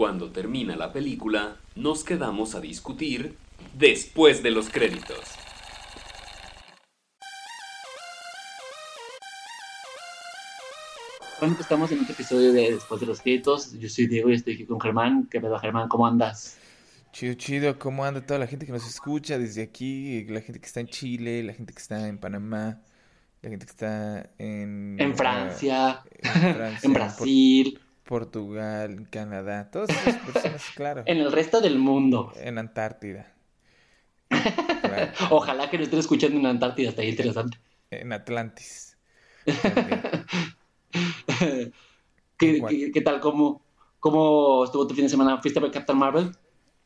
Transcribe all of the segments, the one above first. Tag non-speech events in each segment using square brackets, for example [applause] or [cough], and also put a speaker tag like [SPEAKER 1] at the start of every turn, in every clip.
[SPEAKER 1] Cuando termina la película, nos quedamos a discutir después de los créditos.
[SPEAKER 2] Bueno, pues estamos en otro episodio de Después de los Créditos. Yo soy Diego y estoy aquí con Germán. ¿Qué pedo, Germán? ¿Cómo andas?
[SPEAKER 3] Chido, chido, ¿cómo anda toda la gente que nos escucha desde aquí? La gente que está en Chile, la gente que está en Panamá, la gente que está en...
[SPEAKER 2] En Francia, en, [laughs] Francia, en Brasil.
[SPEAKER 3] Portugal, Canadá, todas esas personas, [laughs] claro.
[SPEAKER 2] En el resto del mundo.
[SPEAKER 3] En Antártida. [laughs]
[SPEAKER 2] Ojalá que nos estén escuchando en Antártida, está interesante.
[SPEAKER 3] En Atlantis. [laughs]
[SPEAKER 2] ¿Qué, qué, tal? ¿Cómo, ¿Cómo estuvo tu fin de semana? ¿Fuiste a ver Captain Marvel?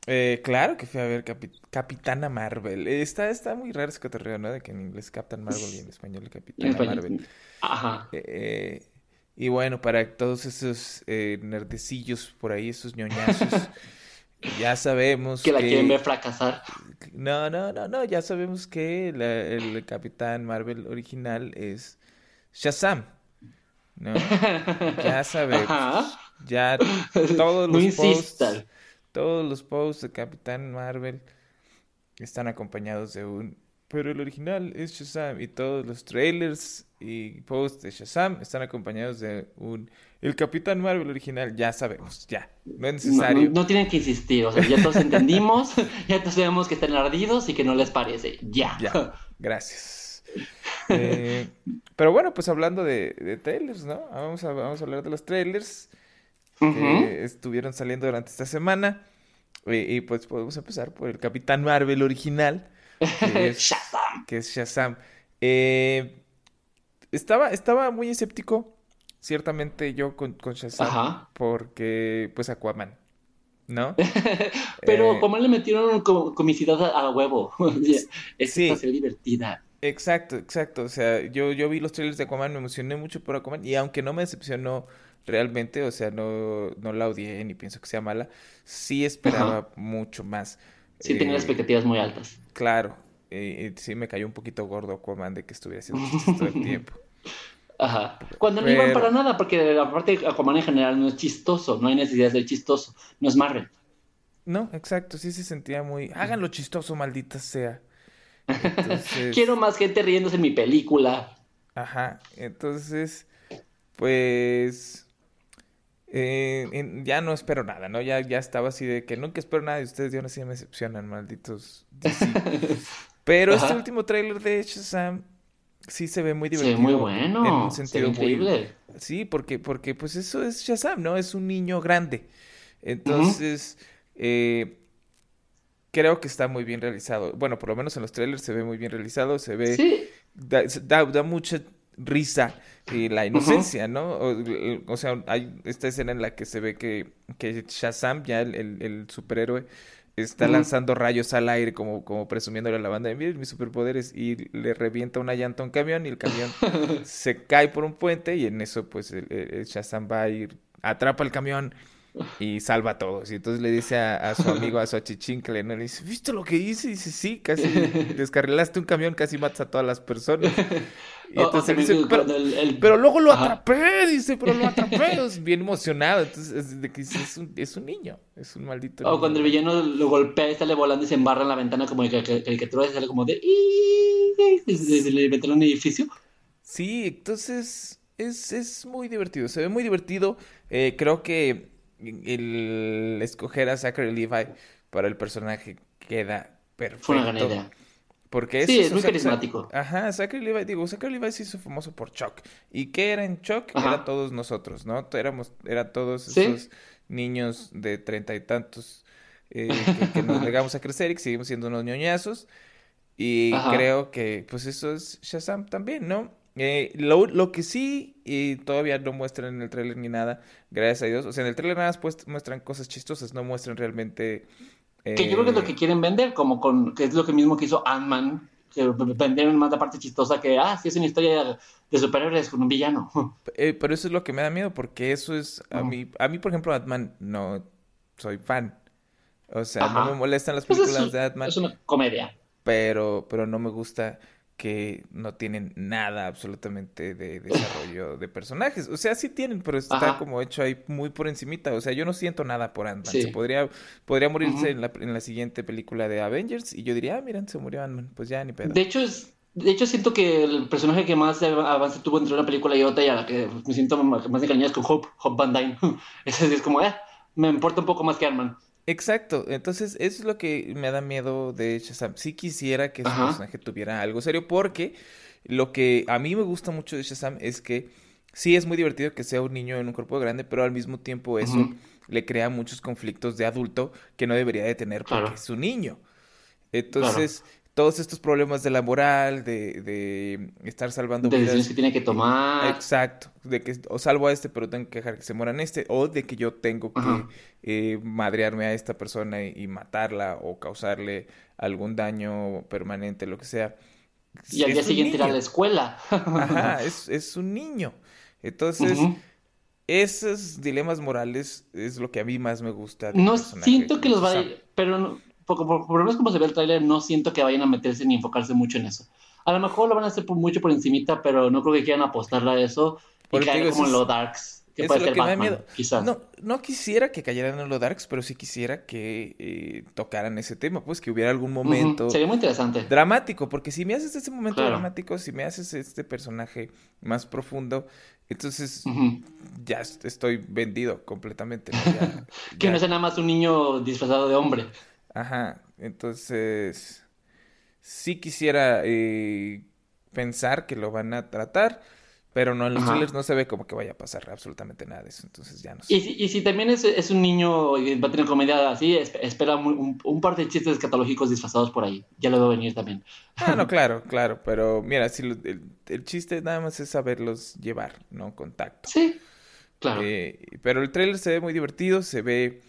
[SPEAKER 3] Eh, claro que fui a ver Capitana Marvel. Está, está muy raro ese cotorreo, ¿no? De que en inglés Captain Marvel y en español Capitana Marvel.
[SPEAKER 2] Ajá.
[SPEAKER 3] Eh, y bueno, para todos esos eh, nerdecillos por ahí, esos ñoñazos, [laughs] ya sabemos
[SPEAKER 2] que... la quieren ver fracasar.
[SPEAKER 3] No, no, no, no, ya sabemos que el Capitán Marvel original es Shazam. ¿no? Ya [laughs] sabemos. Ya todos [laughs] los posts, todos los posts de Capitán Marvel están acompañados de un pero el original es Shazam y todos los trailers y posts de Shazam están acompañados de un el Capitán Marvel original, ya sabemos, ya, no es necesario.
[SPEAKER 2] No, tienen que insistir, o sea, ya todos entendimos, [laughs] ya todos sabemos que están ardidos y que no les parece, ya.
[SPEAKER 3] Ya, gracias. Eh, pero bueno, pues hablando de, trailers, ¿no? Vamos a, vamos a hablar de los trailers que estuvieron saliendo durante esta semana. Y, pues podemos empezar por el Capitán Marvel original, que [laughs] es Shazam. Que es Shazam. Eh, estaba, estaba muy escéptico, ciertamente yo con, con Shazam, porque pues Aquaman. ¿no? [laughs]
[SPEAKER 2] Pero como eh, le metieron comicidad a, huevo. [laughs] es sí. divertida.
[SPEAKER 3] Exacto, exacto. O sea, yo, yo vi los trailers de Aquaman, me emocioné mucho por Aquaman y aunque no me decepcionó realmente, o sea, no, no la odié ni pienso que sea mala, sí esperaba mucho más.
[SPEAKER 2] Sí, tenía eh, expectativas muy altas.
[SPEAKER 3] Claro, eh, sí me cayó un poquito gordo Aquaman de que estuviera haciendo chistes todo el tiempo. [laughs]
[SPEAKER 2] Ajá. Cuando no iban para nada, porque aparte Aquaman en general no es chistoso, no hay necesidad de ser chistoso, no es Marvel.
[SPEAKER 3] No, exacto, sí se sentía muy... Háganlo chistoso, maldita sea. [laughs]
[SPEAKER 2] Quiero más gente riéndose en mi película.
[SPEAKER 3] Ajá, entonces, pues... Eh, ya no espero nada, ¿no? Ya, ya estaba así de que nunca espero nada y ustedes ya no así me decepcionan, malditos. [laughs] Pero este último tráiler de Shazam sí se ve muy divertido.
[SPEAKER 2] Sí, muy bueno. En un sentido increíble.
[SPEAKER 3] Sí, porque, porque pues eso es Shazam, ¿no? Es un niño grande. Entonces, eh, creo que está muy bien realizado. Bueno, por lo menos en los trailers se ve muy bien realizado, se ve... Da, da, mucha risa y la inocencia, ¿no? O, sea, hay esta escena en la que se ve que, que Shazam, ya el, el, superhéroe, está lanzando rayos al aire como, como presumiéndole a la banda de miren mis superpoderes y le revienta una llanta a un camión y el camión [laughs] se cae por un puente y en eso pues el Shazam va a ir, atrapa el camión y salva a todos. Y entonces le dice a, su amigo, a su achichincle, ¿no? Le dice, ¿viste lo que hice? Y dice, sí, casi [laughs] descarrilaste un camión, casi matas a todas las personas. [laughs] Y entonces dice, pero, luego lo atrapé, dice, pero lo atrapé. bien emocionado. Entonces, es, de que es, un, es un niño, es un maldito
[SPEAKER 2] O cuando el villano lo golpea y sale volando y se embarra en la ventana como el que, el que, sale como de... y le meten un edificio.
[SPEAKER 3] Sí, entonces es, es muy divertido, se ve muy divertido. Eh, creo que el escoger a Zachary Levi para el personaje queda perfecto. Fue una gran idea. Porque
[SPEAKER 2] sí, es muy carismático.
[SPEAKER 3] Ajá, Zachary Levi, digo, Zachary Levi se hizo famoso por Chuck. ¿Y qué era en Chuck? Era todos nosotros, ¿no? Éramos, era todos esos niños de treinta y tantos eh, que, nos negamos a crecer y que seguimos siendo unos ñoñazos. Y creo que, pues eso es Shazam también, ¿no? Eh, lo, lo, que sí, y todavía no muestran en el trailer ni nada, gracias a Dios. O sea, en el trailer nada más pues, muestran cosas chistosas, no muestran realmente.
[SPEAKER 2] Que yo creo que es lo que eh, quieren vender, como con. que es lo que mismo que hizo Ant-Man, que vendieron más la parte chistosa que, ah, sí, es una historia de superhéroes con un villano. [laughs]
[SPEAKER 3] Eh, pero eso es lo que me da miedo, porque eso es. A, mí, a mí, por ejemplo, Ant-Man no soy fan. O sea, no me molestan las pues películas de Ant-Man.
[SPEAKER 2] Es una comedia.
[SPEAKER 3] Pero, pero no me gusta que no tienen nada absolutamente de desarrollo de personajes. O sea, sí tienen, pero está como hecho ahí muy por encimita. O sea, yo no siento nada por Ant-Man. Se podría, podría morirse en, la, en la siguiente película de Avengers y yo diría, ah, miren, se murió Ant-Man. Pues ya, ni pedo.
[SPEAKER 2] De hecho, es, de hecho, siento que el personaje que más avance tuvo entre una película y otra, y a la que me siento más encariñado es con Hope, Hope Van Dyne. [laughs] Ese es como, eh, me importa un poco más que Ant-Man.
[SPEAKER 3] Exacto, entonces eso es lo que me da miedo de Shazam. Sí quisiera que ese personaje tuviera algo serio, porque lo que a mí me gusta mucho de Shazam es que sí es muy divertido que sea un niño en un cuerpo grande, pero al mismo tiempo eso le crea muchos conflictos de adulto que no debería de tener porque es un niño. Entonces, todos estos problemas de la moral, de, de estar salvando
[SPEAKER 2] de decisiones que tiene que tomar.
[SPEAKER 3] Exacto, de que o salvo a este, pero tengo que dejar que se mueran este, o de que yo tengo que eh, madrearme a esta persona y, matarla o causarle algún daño permanente, lo que sea.
[SPEAKER 2] Y al día siguiente ir a la escuela.
[SPEAKER 3] Ajá, [laughs] es, es un niño. Entonces, esos dilemas morales es lo que a mí más me gusta.
[SPEAKER 2] No siento que los vaya, pero no por, por, lo menos como se ve el tráiler, no siento que vayan a meterse ni enfocarse mucho en eso. A lo mejor lo van a hacer mucho por encimita, pero no creo que quieran apostarle a eso y caer como en lo darks. Que puede ser Batman, quizás.
[SPEAKER 3] No, no quisiera que cayeran en lo darks, pero sí quisiera que eh, tocaran ese tema, pues que hubiera algún momento.
[SPEAKER 2] Sería muy interesante.
[SPEAKER 3] Dramático, porque si me haces ese momento dramático, si me haces este personaje más profundo, entonces ya estoy vendido completamente. [laughs]
[SPEAKER 2] que no sea nada más un niño disfrazado de hombre.
[SPEAKER 3] Ajá, entonces sí quisiera eh, pensar que lo van a tratar, pero no en los trailers no se ve como que vaya a pasar absolutamente nada de eso, entonces ya no sé.
[SPEAKER 2] Y, y si también es, es, un niño y va a tener comedia así, espera un, un, par de chistes escatológicos disfrazados por ahí, ya lo veo venir también.
[SPEAKER 3] Ah, no, [laughs] claro, claro, pero mira, si el, el, chiste nada más es saberlos llevar, ¿no? Contacto.
[SPEAKER 2] Sí, claro.
[SPEAKER 3] Eh, pero el trailer se ve muy divertido, se ve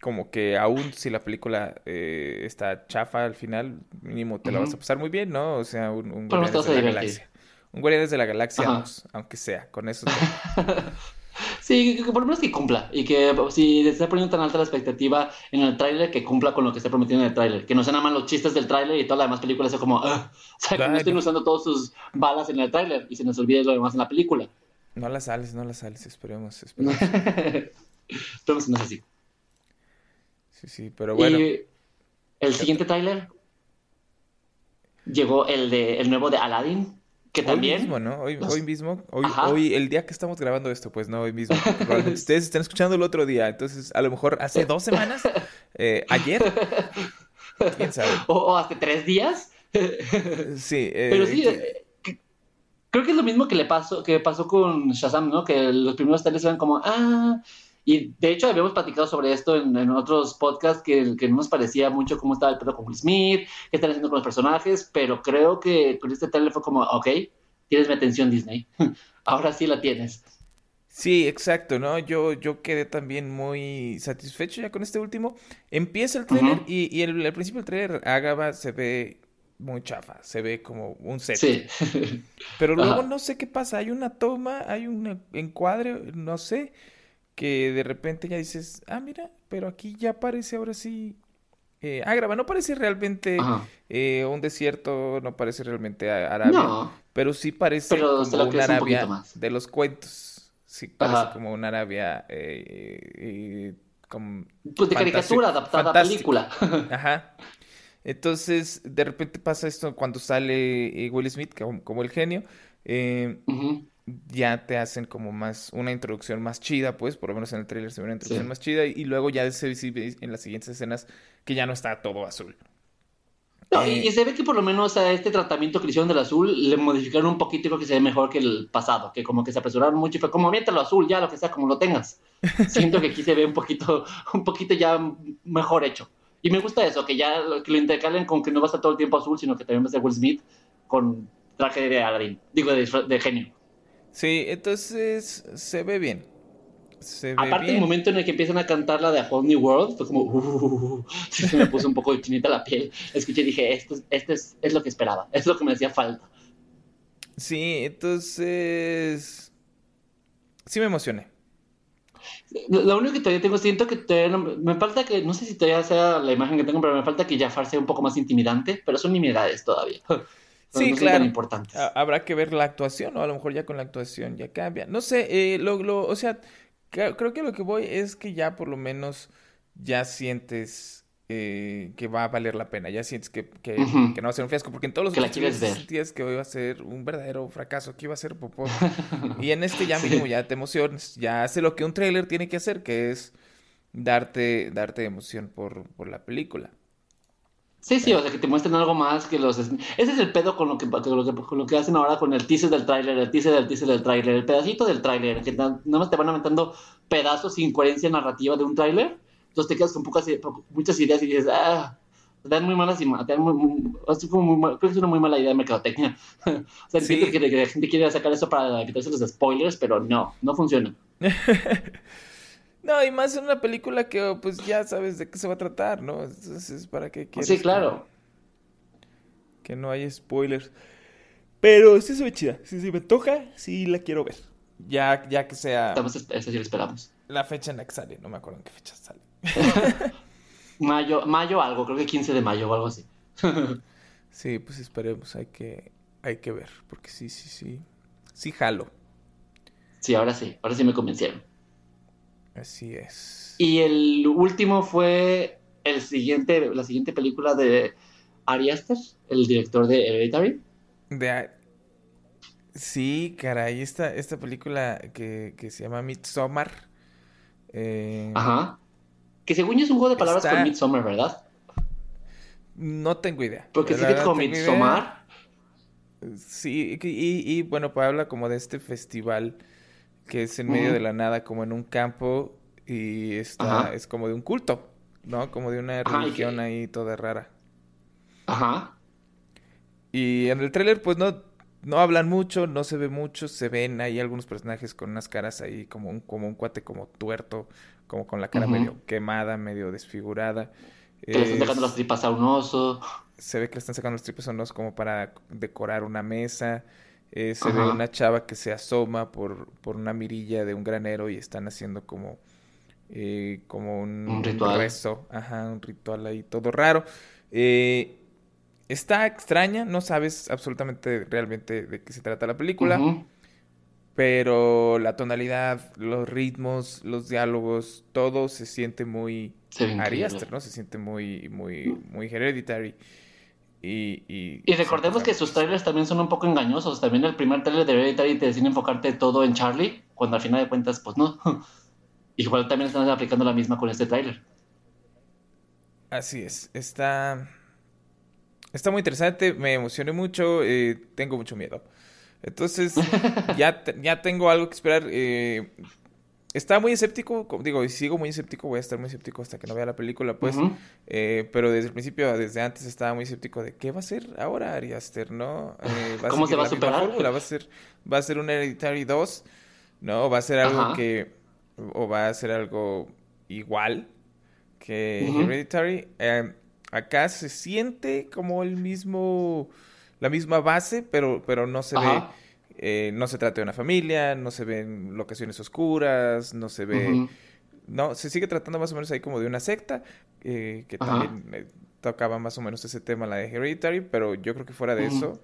[SPEAKER 3] como que aún si la película eh, está chafa al final, mínimo te la vas a pasar muy bien, ¿no? O sea, un, un Guardianes de la Galaxia. Un Guardianes de la Galaxia, aunque sea, con eso. [laughs]
[SPEAKER 2] sí, por lo menos que cumpla. Y que si se está poniendo tan alta la expectativa en el tráiler, que cumpla con lo que está prometiendo en el tráiler. Que no sean nada más los chistes del tráiler y toda la demás película sea como... o sea, que no estén usando todas sus balas en el tráiler y se nos olvide lo demás en la película.
[SPEAKER 3] No las sales, no las sales, esperemos, esperemos. [laughs]
[SPEAKER 2] esperemos que no es así.
[SPEAKER 3] Sí, sí, pero bueno. Y
[SPEAKER 2] el siguiente tráiler llegó el de el nuevo de Aladdin, que también.
[SPEAKER 3] Hoy mismo, ¿no? Hoy, hoy mismo, hoy, hoy, el día que estamos grabando esto, pues no, hoy mismo. [laughs] ustedes están escuchando el otro día, entonces a lo mejor hace dos semanas, eh, ayer, quién sabe. [laughs]
[SPEAKER 2] O, hace tres días. [laughs]
[SPEAKER 3] sí.
[SPEAKER 2] Eh, pero sí, creo que es lo mismo que le pasó, que pasó con Shazam, ¿no? Que los primeros trailers eran como, ah, y de hecho habíamos platicado sobre esto en, otros podcasts que, que, no nos parecía mucho cómo estaba el pedo con Will Smith, qué están haciendo con los personajes, pero creo que con este trailer fue como, ok, tienes mi atención Disney, [laughs] ahora sí la tienes.
[SPEAKER 3] Sí, exacto, ¿no? Yo, yo quedé también muy satisfecho ya con este último. Empieza el trailer y, y el, al principio del trailer Agaba se ve muy chafa, se ve como un set. Sí. Pero [laughs] luego no sé qué pasa, hay una toma, hay un encuadre, no sé, que de repente ya dices, ah, mira, pero aquí ya parece ahora sí eh, Ágrava, no parece realmente eh, un desierto, no parece realmente Arabia, pero sí parece como una Arabia de los cuentos. Sí, parece como una Arabia eh, eh
[SPEAKER 2] pues de caricatura adaptada a película. [laughs]
[SPEAKER 3] Ajá. Entonces, de repente pasa esto cuando sale Will Smith como, como el genio. Eh, ya te hacen como más una introducción más chida, pues, por lo menos en el trailer se ve una introducción más chida y, luego ya se ve en las siguientes escenas que ya no está todo azul.
[SPEAKER 2] No, y, eh, se ve que por lo menos a este tratamiento que le hicieron del azul le modificaron un poquito y creo que se ve mejor que el pasado, que como que se apresuraron mucho y fue como lo azul, ya lo que sea, como lo tengas. [laughs] Siento que aquí se ve un poquito, un poquito ya mejor hecho. Y me gusta eso, que ya que lo intercalen con que no va a estar todo el tiempo azul, sino que también va a ser Will Smith con traje de Aladdin, digo, de, de genio.
[SPEAKER 3] Sí, entonces se ve bien.
[SPEAKER 2] Se ve Aparte, el momento en el que empiezan a cantar la de A Whole New World, fue como, uh, [laughs] se me puso un poco de chinita la piel. Escuché y dije, esto, esto es, es lo que esperaba, es lo que me hacía falta.
[SPEAKER 3] Sí, entonces. Sí me emocioné.
[SPEAKER 2] Lo único que todavía tengo, siento que todavía me falta que, no sé si todavía sea la imagen que tengo, pero me falta que Jafar sea un poco más intimidante, pero son nimiedades todavía. [laughs]
[SPEAKER 3] Sí, claro. Habrá que ver la actuación, o a lo mejor ya con la actuación ya cambia. No sé, eh, lo, lo, o sea, creo que lo que voy es que ya por lo menos ya sientes eh, que va a valer la pena, ya sientes que, que, no va a ser un fiasco, porque en todos los
[SPEAKER 2] otros
[SPEAKER 3] sentías que iba a ser un verdadero fracaso, que iba a ser popó. [laughs] y en este ya mínimo ya te emociones, ya hace lo que un trailer tiene que hacer, que es darte, darte emoción por, por la película.
[SPEAKER 2] Sí, sí, o sea, que te muestren algo más que los... Ese es el pedo con lo que, con lo que, con lo que hacen ahora con el teaser del tráiler, el teaser del teaser del tráiler, el pedacito del tráiler, que nada más te van aventando pedazos sin coherencia narrativa de un tráiler, entonces te quedas con pocas, muchas ideas y dices, ah, te dan muy malas muy, creo que es una muy mala idea de mercadotecnia. [laughs] o sea, entiendo que, que la gente quiere sacar eso para quitarse los spoilers, pero no, no funciona. [laughs]
[SPEAKER 3] No, y más en una película que pues ya sabes de qué se va a tratar, ¿no? Entonces es para qué quieres.
[SPEAKER 2] Sí, claro.
[SPEAKER 3] Que, no hay spoilers. Pero sí se ve chida. Si, me toca, sí la quiero ver. Ya, ya que sea.
[SPEAKER 2] Estamos, eso sí lo esperamos.
[SPEAKER 3] La fecha en la que sale, no me acuerdo en qué fecha sale. [laughs]
[SPEAKER 2] mayo, mayo algo, creo que 15 de mayo o algo así. [laughs]
[SPEAKER 3] sí, pues esperemos, hay que, hay que ver, porque sí, sí, sí. Sí jalo.
[SPEAKER 2] Sí, ahora sí, ahora sí me convencieron.
[SPEAKER 3] Así es.
[SPEAKER 2] Y el último fue el siguiente, la siguiente película de Ari Aster, el director de Hereditary.
[SPEAKER 3] De... Sí, caray, esta, esta película que, se llama Midsommar.
[SPEAKER 2] Eh, Ajá. Que según yo es un juego de palabras con Midsommar, ¿verdad?
[SPEAKER 3] No tengo idea.
[SPEAKER 2] Porque sí que es como Midsommar.
[SPEAKER 3] Sí, y, y, bueno, pues habla como de este festival que es en medio de la nada, como en un campo, y está, es como de un culto, ¿no? Como de una religión ahí toda rara.
[SPEAKER 2] Ajá.
[SPEAKER 3] Y en el tráiler, pues no, no hablan mucho, no se ve mucho, se ven ahí algunos personajes con unas caras ahí como un, como un cuate como tuerto, como con la cara medio quemada, medio desfigurada.
[SPEAKER 2] Que le están sacando las tripas a un oso.
[SPEAKER 3] Se ve que le están sacando las tripas a un oso como para decorar una mesa. Eh, se ve una chava que se asoma por, por una mirilla de un granero y están haciendo como, eh, como un,
[SPEAKER 2] ritual.
[SPEAKER 3] rezo, ajá, un ritual ahí todo raro. Eh, está extraña, no sabes absolutamente realmente de qué se trata la película, pero la tonalidad, los ritmos, los diálogos, todo se siente muy Ariaster, ¿no? Se siente muy, muy, muy hereditary. Y,
[SPEAKER 2] y, recordemos que sus trailers también son un poco engañosos. También el primer trailer de Hereditary te deciden enfocarte todo en Charlie, cuando al final de cuentas, pues no. [laughs] Igual también están aplicando la misma con este trailer.
[SPEAKER 3] Así es. Está. Está muy interesante. Me emocioné mucho. Eh, tengo mucho miedo. Entonces, [laughs] ya, ya tengo algo que esperar. Eh, estaba muy escéptico, digo, y sigo muy escéptico, voy a estar muy escéptico hasta que no vea la película, pues, eh, pero desde el principio, desde antes estaba muy escéptico de qué va a ser ahora Ari Aster, ¿no?
[SPEAKER 2] Eh, [laughs] ¿Cómo se va a superar?
[SPEAKER 3] ¿Va a ser, va a ser un Hereditary 2? ¿No? ¿Va a ser algo que, o va a ser algo igual que Hereditary? Eh, acá se siente como el mismo, la misma base, pero, pero no se ve eh, no se trata de una familia, no se ven locaciones oscuras, no se ve... No, se sigue tratando más o menos ahí como de una secta, eh, que también eh, tocaba más o menos ese tema, la de Hereditary, pero yo creo que fuera de eso,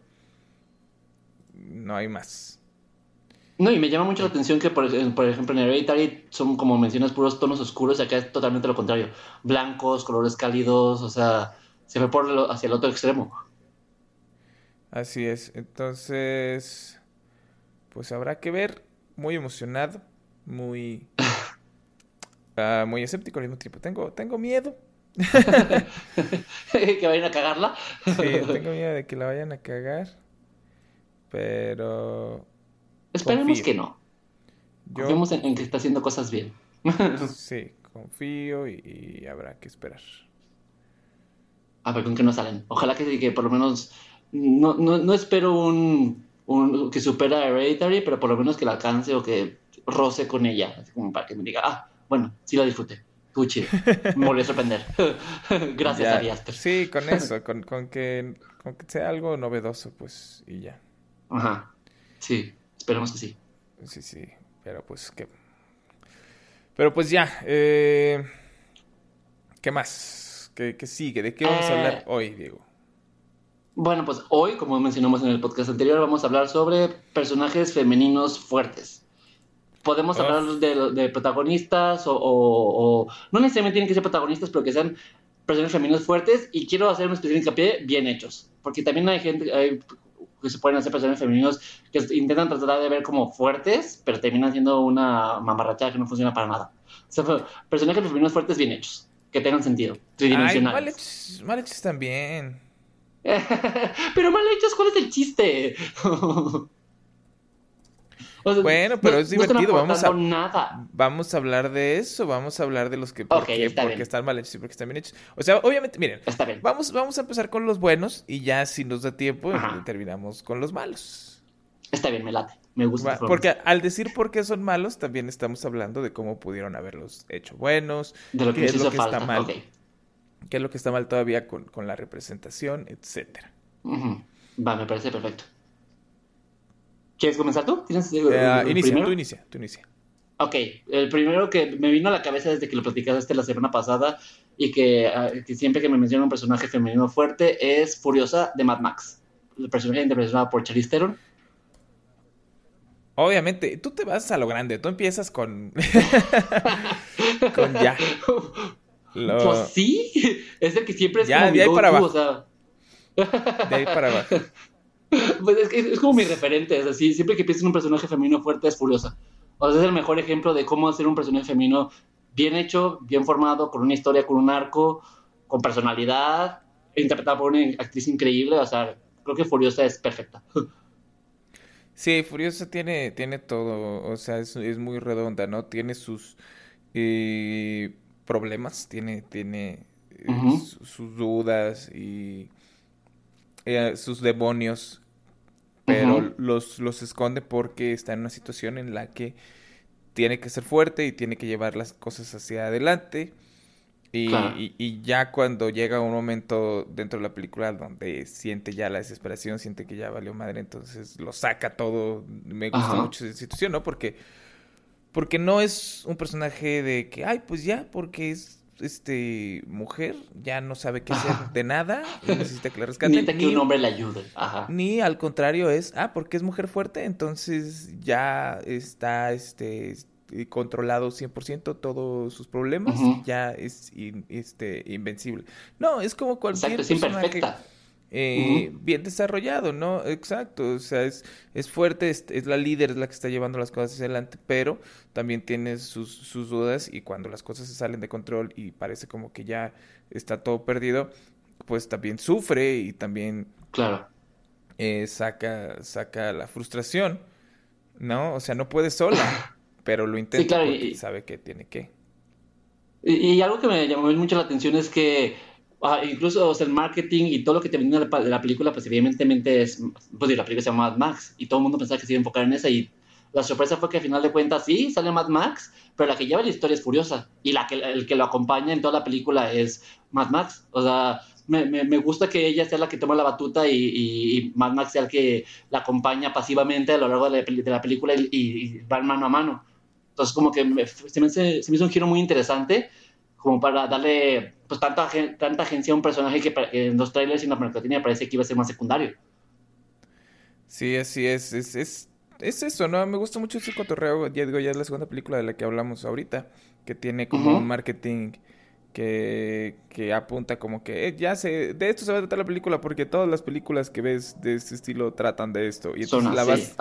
[SPEAKER 3] no hay más.
[SPEAKER 2] No, y me llama mucho la atención que, por, ejemplo, en Hereditary son, como mencionas, puros tonos oscuros, y acá es totalmente lo contrario. Blancos, colores cálidos, o sea, se ve por hacia el otro extremo.
[SPEAKER 3] Así es, entonces pues habrá que ver. Muy emocionado, muy, uh, [laughs] muy escéptico al mismo tiempo. Tengo, tengo miedo. [laughs]
[SPEAKER 2] que vayan a cagarla.
[SPEAKER 3] sí, [laughs] tengo miedo de que la vayan a cagar. Pero.
[SPEAKER 2] Esperemos que no. Yo... Confiemos en, que está haciendo cosas bien.
[SPEAKER 3] sí, confío y, habrá que esperar.
[SPEAKER 2] A ver con qué nos salen. Ojalá que, que por lo menos. No, no, no espero un un, que supera a Hereditary, pero por lo menos que la alcance o que roce con ella, así como para que me diga, ah, bueno, sí la disfruté. Puchi, [laughs] me volvió a sorprender. [laughs] Gracias, Ariaster.
[SPEAKER 3] Sí, con eso, con, con, que, con que sea algo novedoso, pues, y ya.
[SPEAKER 2] Ajá, sí, esperemos que sí.
[SPEAKER 3] Sí, sí, pero pues que... Pero pues ya, eh... ¿qué más? ¿Qué, ¿Qué, sigue? ¿De qué vamos a hablar eh, hoy, Diego?
[SPEAKER 2] Bueno, pues hoy, como mencionamos en el podcast anterior, vamos a hablar sobre personajes femeninos fuertes. Podemos hablar de, protagonistas o, no necesariamente tienen que ser protagonistas, pero que sean personajes femeninos fuertes y quiero hacer un especial hincapié bien hechos, porque también hay gente que se pueden hacer personajes femeninos que intentan tratar de ver como fuertes, pero terminan siendo una mamarrachada que no funciona para nada. O sea, personajes femeninos fuertes bien hechos, que tengan sentido,
[SPEAKER 3] tridimensionales. mal hechos también. [laughs]
[SPEAKER 2] pero mal hechos, ¿cuál es el chiste? [laughs]
[SPEAKER 3] bueno, pero es divertido. vamos a, nada. vamos a hablar de eso. Vamos a hablar de los que porque están mal hechos y porque están bien hechos. O sea, obviamente, miren, Vamos, vamos a empezar con los buenos y ya si nos da tiempo terminamos con los malos.
[SPEAKER 2] Está bien, me late. Me gusta.
[SPEAKER 3] Porque al decir por qué son malos, también estamos hablando de cómo pudieron haberlos hecho buenos, de lo que es lo que está mal qué es lo que está mal todavía con, la representación, etcétera.
[SPEAKER 2] Va, me parece perfecto. ¿Quieres comenzar tú?
[SPEAKER 3] ¿Tienes, uh, inicia, tú inicia, tú inicia.
[SPEAKER 2] Ok, el primero que me vino a la cabeza desde que lo platicaste la semana pasada y que, ah, que, siempre que me menciona un personaje femenino fuerte es Furiosa de Mad Max. El personaje interpretado por Charlize Theron.
[SPEAKER 3] Obviamente, tú te vas a lo grande, tú empiezas con. [laughs] [laughs] con ya.
[SPEAKER 2] Pues sí, [laughs] es el que siempre es
[SPEAKER 3] ya, como de ahí para abajo. De ahí para abajo. [laughs]
[SPEAKER 2] Pues es, es, como mi referente, es así, siempre que piensas en un personaje femenino fuerte es Furiosa. O sea, es el mejor ejemplo de cómo hacer un personaje femenino bien hecho, bien formado, con una historia, con un arco, con personalidad, interpretada por una actriz increíble. O sea, creo que Furiosa es perfecta. [laughs]
[SPEAKER 3] Sí, Furiosa tiene, tiene todo, o sea, es, es muy redonda, ¿no? Tiene sus... Eh, problemas, tiene, tiene eh, sus dudas y eh, sus demonios, pero los, los esconde porque está en una situación en la que tiene que ser fuerte y tiene que llevar las cosas hacia adelante. Y, y, ya cuando llega un momento dentro de la película donde siente ya la desesperación, siente que ya valió madre, entonces lo saca todo. Me gusta mucho esa situación, ¿no? Porque porque no es un personaje de que, ay, pues ya, porque es este mujer, ya no sabe qué hacer de nada, [laughs] necesita que le rescaten.
[SPEAKER 2] Necesita que un hombre le ayude. Ajá.
[SPEAKER 3] Ni al contrario es, ah, porque es mujer fuerte, entonces ya está este controlado 100% todos sus problemas, ya es este invencible. No, es como cualquier
[SPEAKER 2] Exacto, es imperfecta
[SPEAKER 3] eh, bien desarrollado, ¿no? Exacto, o sea, es, es fuerte, es, la líder, es la que está llevando las cosas hacia adelante, pero también tiene sus, sus dudas y cuando las cosas se salen de control y parece como que ya está todo perdido, pues también sufre y también
[SPEAKER 2] claro.
[SPEAKER 3] Eh, saca, saca la frustración, ¿no? O sea, no puede sola, [laughs] pero lo intenta porque sabe que tiene que.
[SPEAKER 2] y, algo que me llamó mucho la atención es que incluso el marketing y todo lo que te venía de la película, pues evidentemente es, pues la película se llama Mad Max y todo el mundo pensaba que se iba a enfocar en esa y la sorpresa fue que al final de cuentas sí, sale Mad Max, pero la que lleva la historia es Furiosa y la que, el que lo acompaña en toda la película es Mad Max. O sea, me, me, gusta que ella sea la que toma la batuta y, y, Mad Max sea el que la acompaña pasivamente a lo largo de la, de la película y, y, va mano a mano. Entonces como que se, me, se me hizo un giro muy interesante como para darle pues tanta, tanta agencia a un personaje que en los trailers y en la mercadotecnia parece que iba a ser más secundario.
[SPEAKER 3] Sí, así es, es, es, es eso, ¿no? Me gusta mucho ese cotorreo, ya digo, ya es la segunda película de la que hablamos ahorita, que tiene como un marketing que, que apunta como que eh, ya sé, de esto se va a tratar la película porque todas las películas que ves de este estilo tratan de esto. Y entonces la, vas,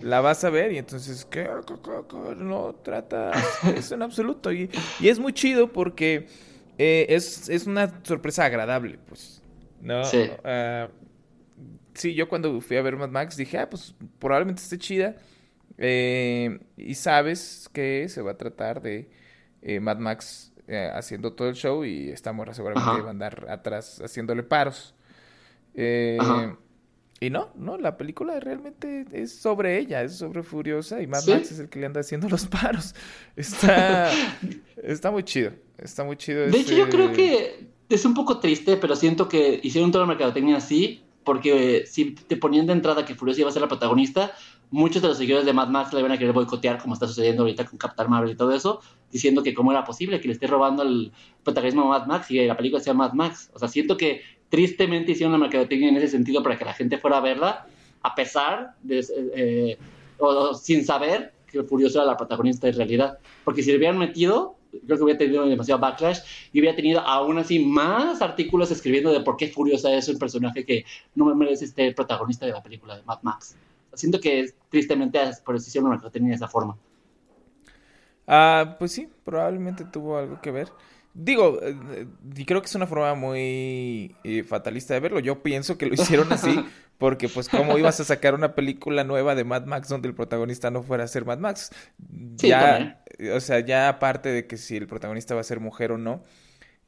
[SPEAKER 3] la vas a ver y entonces, ¿qué? No trata [laughs] eso en absoluto. Y, y es muy chido porque eh, es, es, una sorpresa agradable, pues. ¿No? Sí. Ah, sí, yo cuando fui a ver Mad Max dije, ah, pues probablemente esté chida. Eh, y sabes que se va a tratar de Mad Max eh, haciendo todo el show y esta morra seguramente va a andar atrás haciéndole paros. Eh, y no, no, la película realmente es sobre ella, es sobre Furiosa y Mad Max es el que le anda haciendo los paros. [laughs] Está, está muy chido, está muy chido.
[SPEAKER 2] De hecho, yo creo que es un poco triste, pero siento que hicieron toda la mercadotecnia así, porque si te ponían de entrada que Furiosa iba a ser la protagonista, muchos de los seguidores de Mad Max le iban a querer boicotear, como está sucediendo ahorita con Captain Marvel y todo eso, diciendo que cómo era posible que le esté robando el protagonismo a Mad Max y la película sea Mad Max. O sea, siento que tristemente hicieron una mercadotecnia en ese sentido para que la gente fuera a verla, a pesar de, eh, o, sin saber que Furioso era la protagonista en realidad. Porque si le hubieran metido, creo que hubiera tenido demasiado backlash y hubiera tenido aún así más artículos escribiendo de por qué Furiosa es un personaje que no me merece este protagonista de la película de Mad Max. Siento que tristemente por eso hicieron una mercadotecnia de esa forma.
[SPEAKER 3] Ah, pues sí, probablemente tuvo algo que ver. Digo, eh, y creo que es una forma muy eh, fatalista de verlo. Yo pienso que lo hicieron así [laughs] porque pues cómo ibas a sacar una película nueva de Mad Max donde el protagonista no fuera a ser Mad Max. ya, o sea, ya aparte de que si el protagonista va a ser mujer o no,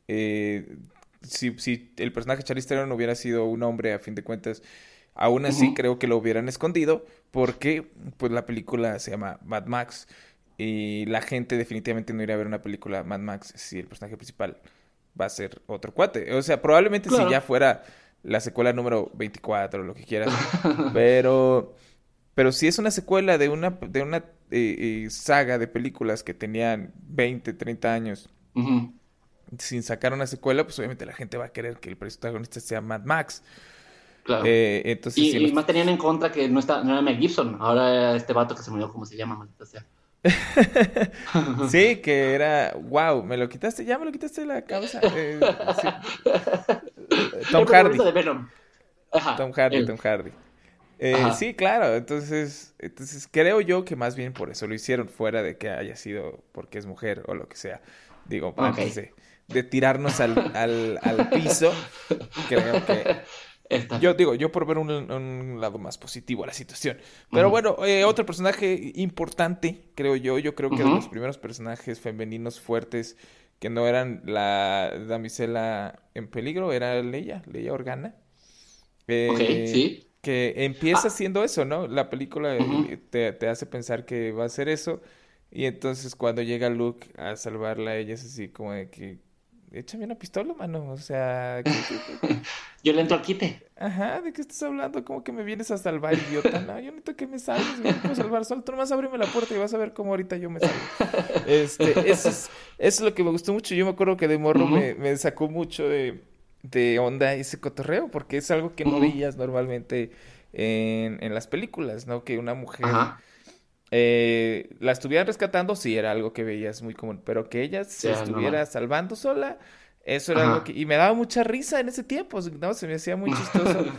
[SPEAKER 3] eh, si, si el personaje Charlize Theron hubiera sido un hombre a fin de cuentas, aún así creo que lo hubieran escondido porque pues la película se llama Mad Max. Y la gente definitivamente no iría a ver una película Mad Max si el personaje principal va a ser otro cuate. O sea, probablemente si ya fuera la secuela número 24 o lo que quieras. [laughs] pero, pero si es una secuela de una, de una eh, eh, saga de películas que tenían 20, 30 años, sin sacar una secuela, pues obviamente la gente va a querer que el protagonista sea Mad Max.
[SPEAKER 2] Claro. Eh, entonces, y, más tenían en contra que no, está, no era Mel Gibson, ahora este vato que se murió, ¿cómo se llama? Maldita sea. [laughs]
[SPEAKER 3] sí, [laughs] que era, wow, me lo quitaste, ya me lo quitaste [laughs] de la cabeza. Eh, Tom Hardy. Tom Hardy, Tom Hardy. Eh, sí, claro, entonces, entonces creo yo que más bien por eso lo hicieron, fuera de que haya sido porque es mujer o lo que sea. Digo, antes de, tirarnos al, al, al piso, creo que yo digo, yo por ver un, lado más positivo a la situación. Pero bueno, eh, otro personaje importante, creo yo, yo creo que de los primeros personajes femeninos fuertes que no eran la damisela en peligro, era Leia, Leia Organa.
[SPEAKER 2] Eh, sí.
[SPEAKER 3] Que empieza ah. siendo eso, ¿no? La película eh, te, te, hace pensar que va a ser eso. Y entonces cuando llega Luke a salvarla, ella es así como de que échame una pistola, mano. O sea. [laughs]
[SPEAKER 2] yo le entro al quite.
[SPEAKER 3] Ajá, ¿de qué estás hablando? ¿Cómo que me vienes a salvar, idiota? No, yo necesito que me salves, me a salvar. Solo tú nomás ábreme la puerta y vas a ver cómo ahorita yo me salgo. Este, eso es, eso es lo que me gustó mucho. Yo me acuerdo que de morro me, me, sacó mucho de, de onda ese cotorreo, porque es algo que no veías normalmente en, en las películas, ¿no? Que una mujer. Eh, la estuvieran rescatando, sí, era algo que veías muy común, pero que ella se estuviera salvando sola, eso era algo que... Y me daba mucha risa en ese tiempo, ¿no? Se me hacía muy chistoso. [laughs]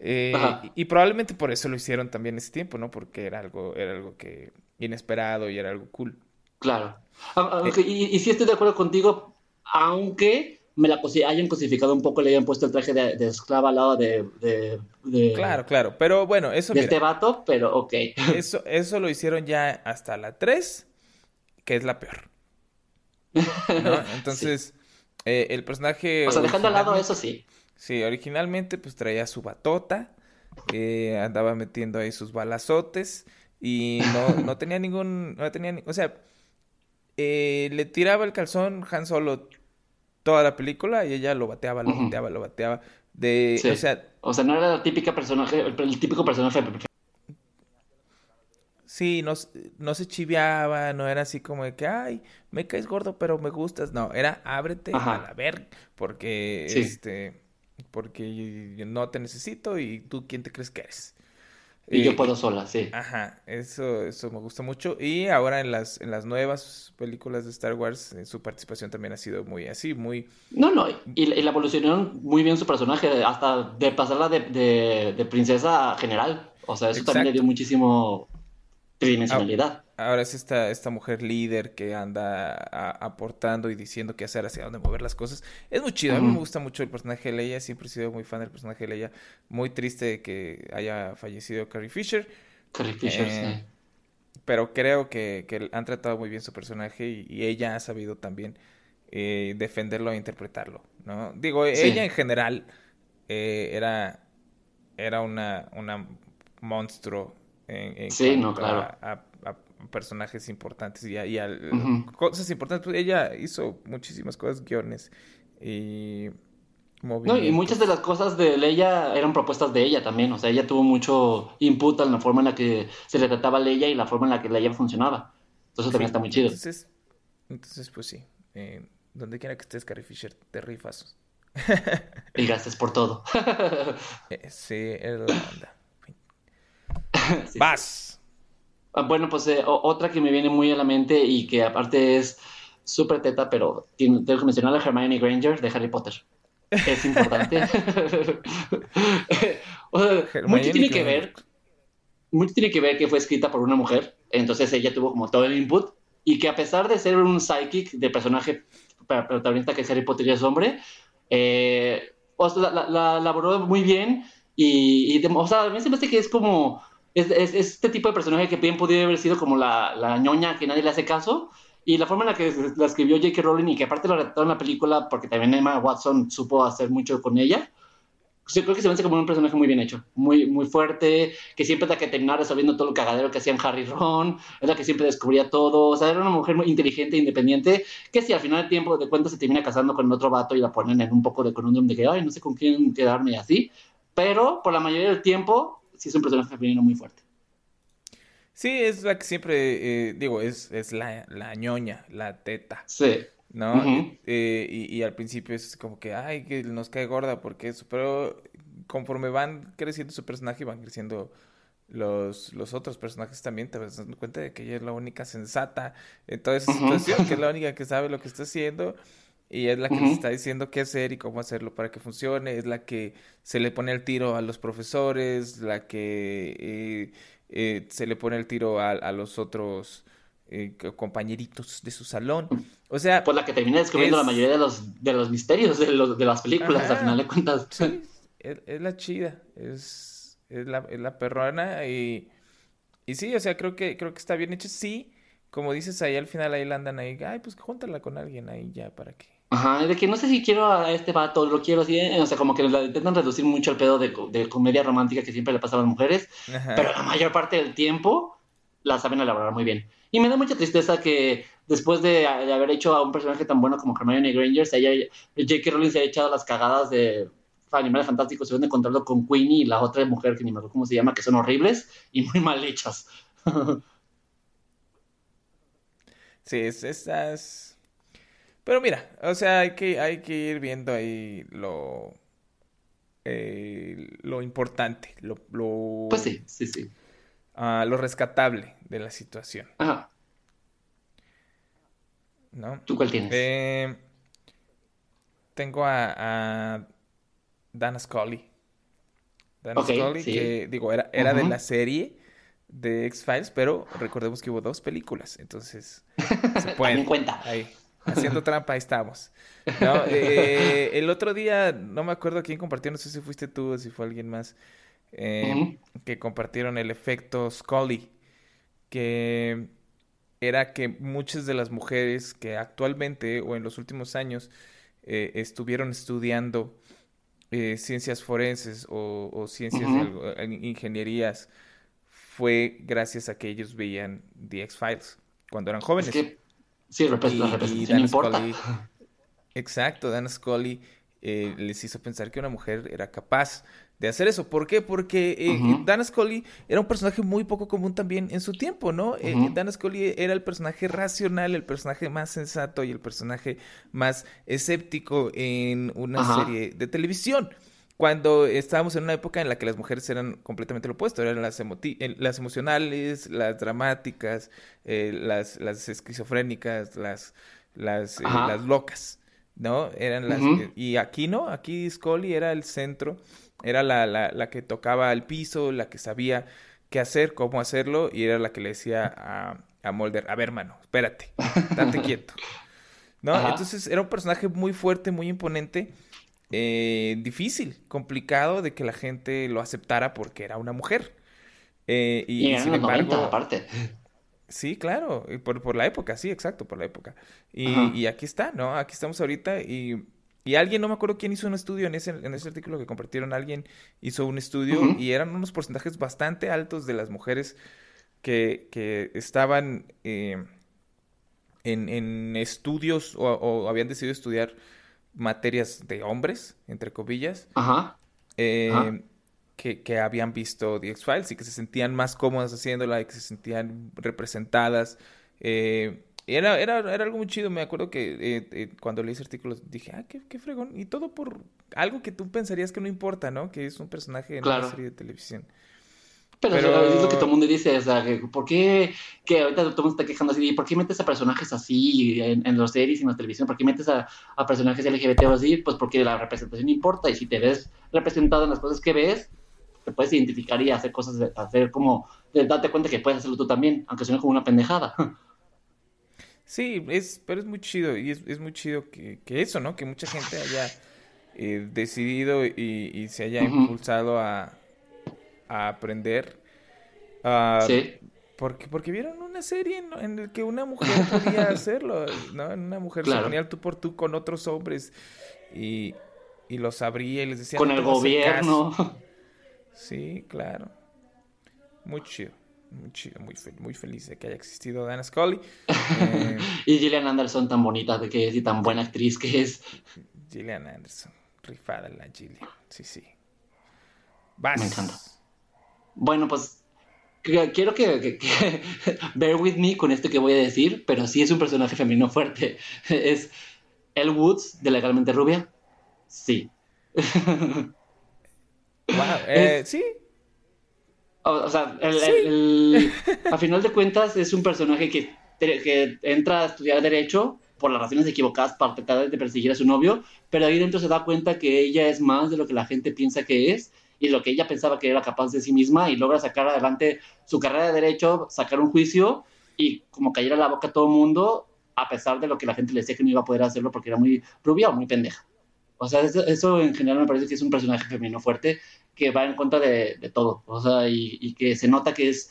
[SPEAKER 3] Eh, y, probablemente por eso lo hicieron también en ese tiempo, ¿no? Porque era algo, era algo que inesperado y era algo cool.
[SPEAKER 2] Claro. Ah, ah, y, y sí estoy de acuerdo contigo, aunque me la hayan cosificado un poco, le hayan puesto el traje de, esclava al lado de,
[SPEAKER 3] Claro, claro, pero bueno, eso...
[SPEAKER 2] De este vato, pero ok. [laughs]
[SPEAKER 3] Eso, eso lo hicieron ya hasta la 3, que es la peor. [laughs] Entonces, eh, el personaje...
[SPEAKER 2] O sea, dejando al lado eso sí.
[SPEAKER 3] Sí, originalmente pues traía su batota, eh, andaba metiendo ahí sus balazotes y no, [laughs] no tenía ningún... No tenía, o sea, eh, le tiraba el calzón Han Solo toda la película y ella lo bateaba, lo bateaba, lo bateaba. De, o sea,
[SPEAKER 2] o sea, no era la típica personaje, el, típico personaje.
[SPEAKER 3] Sí, no, no se chiviaba, no era así como de que, ay, me caes gordo, pero me gustas. No, era ábrete a la ver, porque, este, porque no te necesito y tú, ¿quién te crees que eres?
[SPEAKER 2] Y yo puedo sola, sí.
[SPEAKER 3] Ajá, eso, eso me gusta mucho. Y ahora en las, en las nuevas películas de Star Wars, eh, su participación también ha sido muy así, muy...
[SPEAKER 2] No, no, y, la evolucionaron muy bien su personaje, hasta de pasarla de, de, princesa a general. O sea, eso también le dio muchísimo tridimensionalidad.
[SPEAKER 3] Ahora es esta, esta mujer líder que anda aportando y diciendo qué hacer, hacia dónde mover las cosas. Es muy chido, a mí me gusta mucho el personaje de Leia, siempre he sido muy fan del personaje de Leia. Muy triste que haya fallecido Carrie Fisher.
[SPEAKER 2] Carrie Fisher, eh, sí.
[SPEAKER 3] Pero creo que, han tratado muy bien su personaje y, ella ha sabido también eh, defenderlo e interpretarlo, ¿no? Digo, ella en general eh, era, era una, una monstruo en,
[SPEAKER 2] sí, no, claro.
[SPEAKER 3] a, personajes importantes y, y a, cosas importantes. Pues ella hizo muchísimas cosas, guiones y
[SPEAKER 2] no, y muchas de las cosas de Leia eran propuestas de ella también. O sea, ella tuvo mucho input en la forma en la que se le trataba a Leia y la forma en la que Leia funcionaba. Entonces también está muy chido.
[SPEAKER 3] Entonces, entonces pues sí. Eh, donde quiera que estés, Carrie Fisher, te rifas.
[SPEAKER 2] y gracias por todo. [laughs]
[SPEAKER 3] Eh, sí, es la onda. [laughs] Vas.
[SPEAKER 2] Ah, bueno, pues eh, otra que me viene muy a la mente y que aparte es súper teta, pero tengo que mencionar a Hermione Granger de Harry Potter. Es importante. [laughs] mucho tiene que ver. Mucho tiene que ver que fue escrita por una mujer, entonces ella tuvo como todo el input y que a pesar de ser un psychic de personaje protagonista que es Harry Potter y es hombre, eh, la, la, elaboró muy bien y, o sea, a mí se me hace que es como es, este tipo de personaje que bien podría haber sido como la, la ñoña que nadie le hace caso y la forma en la que la escribió J.K. Rowling y que aparte lo adaptó en la película porque también Emma Watson supo hacer mucho con ella, yo creo que se me como un personaje muy bien hecho, muy, muy fuerte, que siempre es la que terminaba resolviendo todo el cagadero que hacían Harry y Ron, es la que siempre descubría todo, o sea, era una mujer muy inteligente e independiente, que si al final del tiempo de cuentas se termina casando con otro vato y la ponen en un poco de conundrum de que, ay, no sé con quién quedarme y así, pero por la mayoría del tiempo sí es un personaje femenino muy fuerte.
[SPEAKER 3] Sí, es la que siempre, eh, digo, es, es la, la ñoña, la teta.
[SPEAKER 2] Sí.
[SPEAKER 3] ¿no? Eh, y, al principio es como que, ay, que nos cae gorda porque eso, pero conforme van creciendo su personaje y van creciendo los, los otros personajes también, te vas dando cuenta de que ella es la única sensata en toda esa situación, que es la [laughs] única que sabe lo que está haciendo y es la que les está diciendo qué hacer y cómo hacerlo para que funcione, es la que se le pone el tiro a los profesores, la que eh, eh, se le pone el tiro a, a los otros eh, compañeritos de su salón. O sea...
[SPEAKER 2] Por la que termina descubriendo la mayoría de los, de los misterios de, los, de las películas, al final de cuentas.
[SPEAKER 3] Sí, es, la chida, es, es, la, es la perrona y, y sí, o sea, creo que, creo que está bien hecho. Sí, como dices ahí al final ahí la andan ahí, ay, pues júntala con alguien ahí ya, ¿para qué?
[SPEAKER 2] Ajá, de que no sé si quiero a este vato, lo quiero así, o sea, como que la intentan reducir mucho el pedo de, de comedia romántica que siempre le pasa a las mujeres, pero la mayor parte del tiempo la saben elaborar muy bien. Y me da mucha tristeza que después de, haber hecho a un personaje tan bueno como Hermione Granger, se haya, J.K. Rowling se haya echado las cagadas de Animales Fantásticos, se van a encontrarlo con Queenie y la otra mujer que ni me acuerdo cómo se llama, que son horribles y muy mal hechas. [laughs]
[SPEAKER 3] sí, es, esas... Pero mira, o sea, hay que, hay que ir viendo ahí lo... Eh, lo importante, lo, lo...
[SPEAKER 2] Pues sí, sí, sí
[SPEAKER 3] lo rescatable de la situación.
[SPEAKER 2] Ajá.
[SPEAKER 3] ¿No?
[SPEAKER 2] ¿Tú cuál tienes?
[SPEAKER 3] Eh, tengo a, Dana Scully. Dana Scully, que digo, era, era de la serie de X-Files, pero recordemos que hubo dos películas, entonces [laughs]
[SPEAKER 2] se puede. cuenta.
[SPEAKER 3] Ahí, haciendo trampa, ahí estamos. [laughs] Eh, el otro día, no me acuerdo quién compartió, no sé si fuiste tú o si fue alguien más, eh, que compartieron el efecto Scully, que era que muchas de las mujeres que actualmente o en los últimos años eh, estuvieron estudiando ciencias forenses o, ciencias de, ingenierías fue gracias a que ellos veían The X-Files cuando eran jóvenes.
[SPEAKER 2] Sí, la importa.
[SPEAKER 3] exacto, Dan Scully les hizo pensar que una mujer era capaz de hacer eso. ¿Por qué? Porque eh, Dana Scully era un personaje muy poco común también en su tiempo, ¿no? Eh, Dana Scully era el personaje racional, el personaje más sensato y el personaje más escéptico en una serie de televisión. Cuando estábamos en una época en la que las mujeres eran completamente lo opuesto, eran las, las emocionales, las dramáticas, eh, las, las esquizofrénicas, las, las, las locas, ¿no? Eran las... y aquí no, aquí Scully era el centro era la, la, la, que tocaba el piso, la que sabía qué hacer, cómo hacerlo, y era la que le decía a, a Mulder, a ver, mano, espérate, date [laughs] quieto. ¿No? Entonces era un personaje muy fuerte, muy imponente, eh, difícil, complicado de que la gente lo aceptara porque era una mujer. Eh, y, sin embargo,
[SPEAKER 2] aparte.
[SPEAKER 3] Sí, claro, por, por la época, sí, exacto, por la época. Y, y aquí está, ¿no? Aquí estamos ahorita y y alguien, no me acuerdo quién hizo un estudio en ese, en ese artículo que compartieron, alguien hizo un estudio y eran unos porcentajes bastante altos de las mujeres que, que estaban eh, en, en, estudios o, habían decidido estudiar materias de hombres, entre comillas, eh, Que, que, habían visto The X-Files y que se sentían más cómodas haciéndola y que se sentían representadas. Eh, era, era, era algo muy chido. Me acuerdo que eh, eh, cuando leí ese artículo dije, ah, qué, qué, fregón. Y todo por algo que tú pensarías que no importa, ¿no? Que es un personaje en una serie de televisión.
[SPEAKER 2] Pero, es lo que todo el mundo dice, o sea, ¿por qué? Que ahorita todo el mundo está quejando así, ¿por qué metes a personajes así en, en los series y en la televisión? ¿Por qué metes a, a, personajes LGBT o así? Pues porque la representación importa y si te ves representado en las cosas que ves, te puedes identificar y hacer cosas, hacer como, date cuenta que puedes hacerlo tú también, aunque suene como una pendejada. [laughs]
[SPEAKER 3] Sí, es, pero es muy chido y es, es muy chido que, que, eso, ¿no? Que mucha gente haya eh, decidido y, y, se haya impulsado a, a aprender. Uh, sí. Porque, porque vieron una serie en, la que una mujer podía [laughs] hacerlo, ¿no? Una mujer se ponía tú por tú con otros hombres y, y los abría y les decía...
[SPEAKER 2] Con el gobierno. [laughs]
[SPEAKER 3] Sí, claro. Muy chido. Muy chido, muy, muy feliz de que haya existido Dana Scully.
[SPEAKER 2] Eh, [laughs] y Gillian Anderson tan bonita de que es y tan buena actriz que es.
[SPEAKER 3] Gillian Anderson, rifada la Gillian. Sí, sí. Vas.
[SPEAKER 2] Me encanta. Bueno, pues quiero que, que, [laughs] bear with me con esto que voy a decir, pero sí es un personaje femenino fuerte. [laughs] Es Elle Woods de Legalmente Rubia. Sí. [laughs]
[SPEAKER 3] Wow, eh, sí,
[SPEAKER 2] o, sea, el, a final de cuentas es un personaje que, que entra a estudiar Derecho por las razones equivocadas para tratar de perseguir a su novio, pero ahí dentro se da cuenta que ella es más de lo que la gente piensa que es y lo que ella pensaba que era capaz de sí misma y logra sacar adelante su carrera de Derecho, sacar un juicio y como cayera la boca a todo el mundo, a pesar de lo que la gente le decía que no iba a poder hacerlo porque era muy rubia o muy pendeja. O sea, eso, eso, en general me parece que es un personaje femenino fuerte que va en contra de, de todo, o sea, y, y, que se nota que es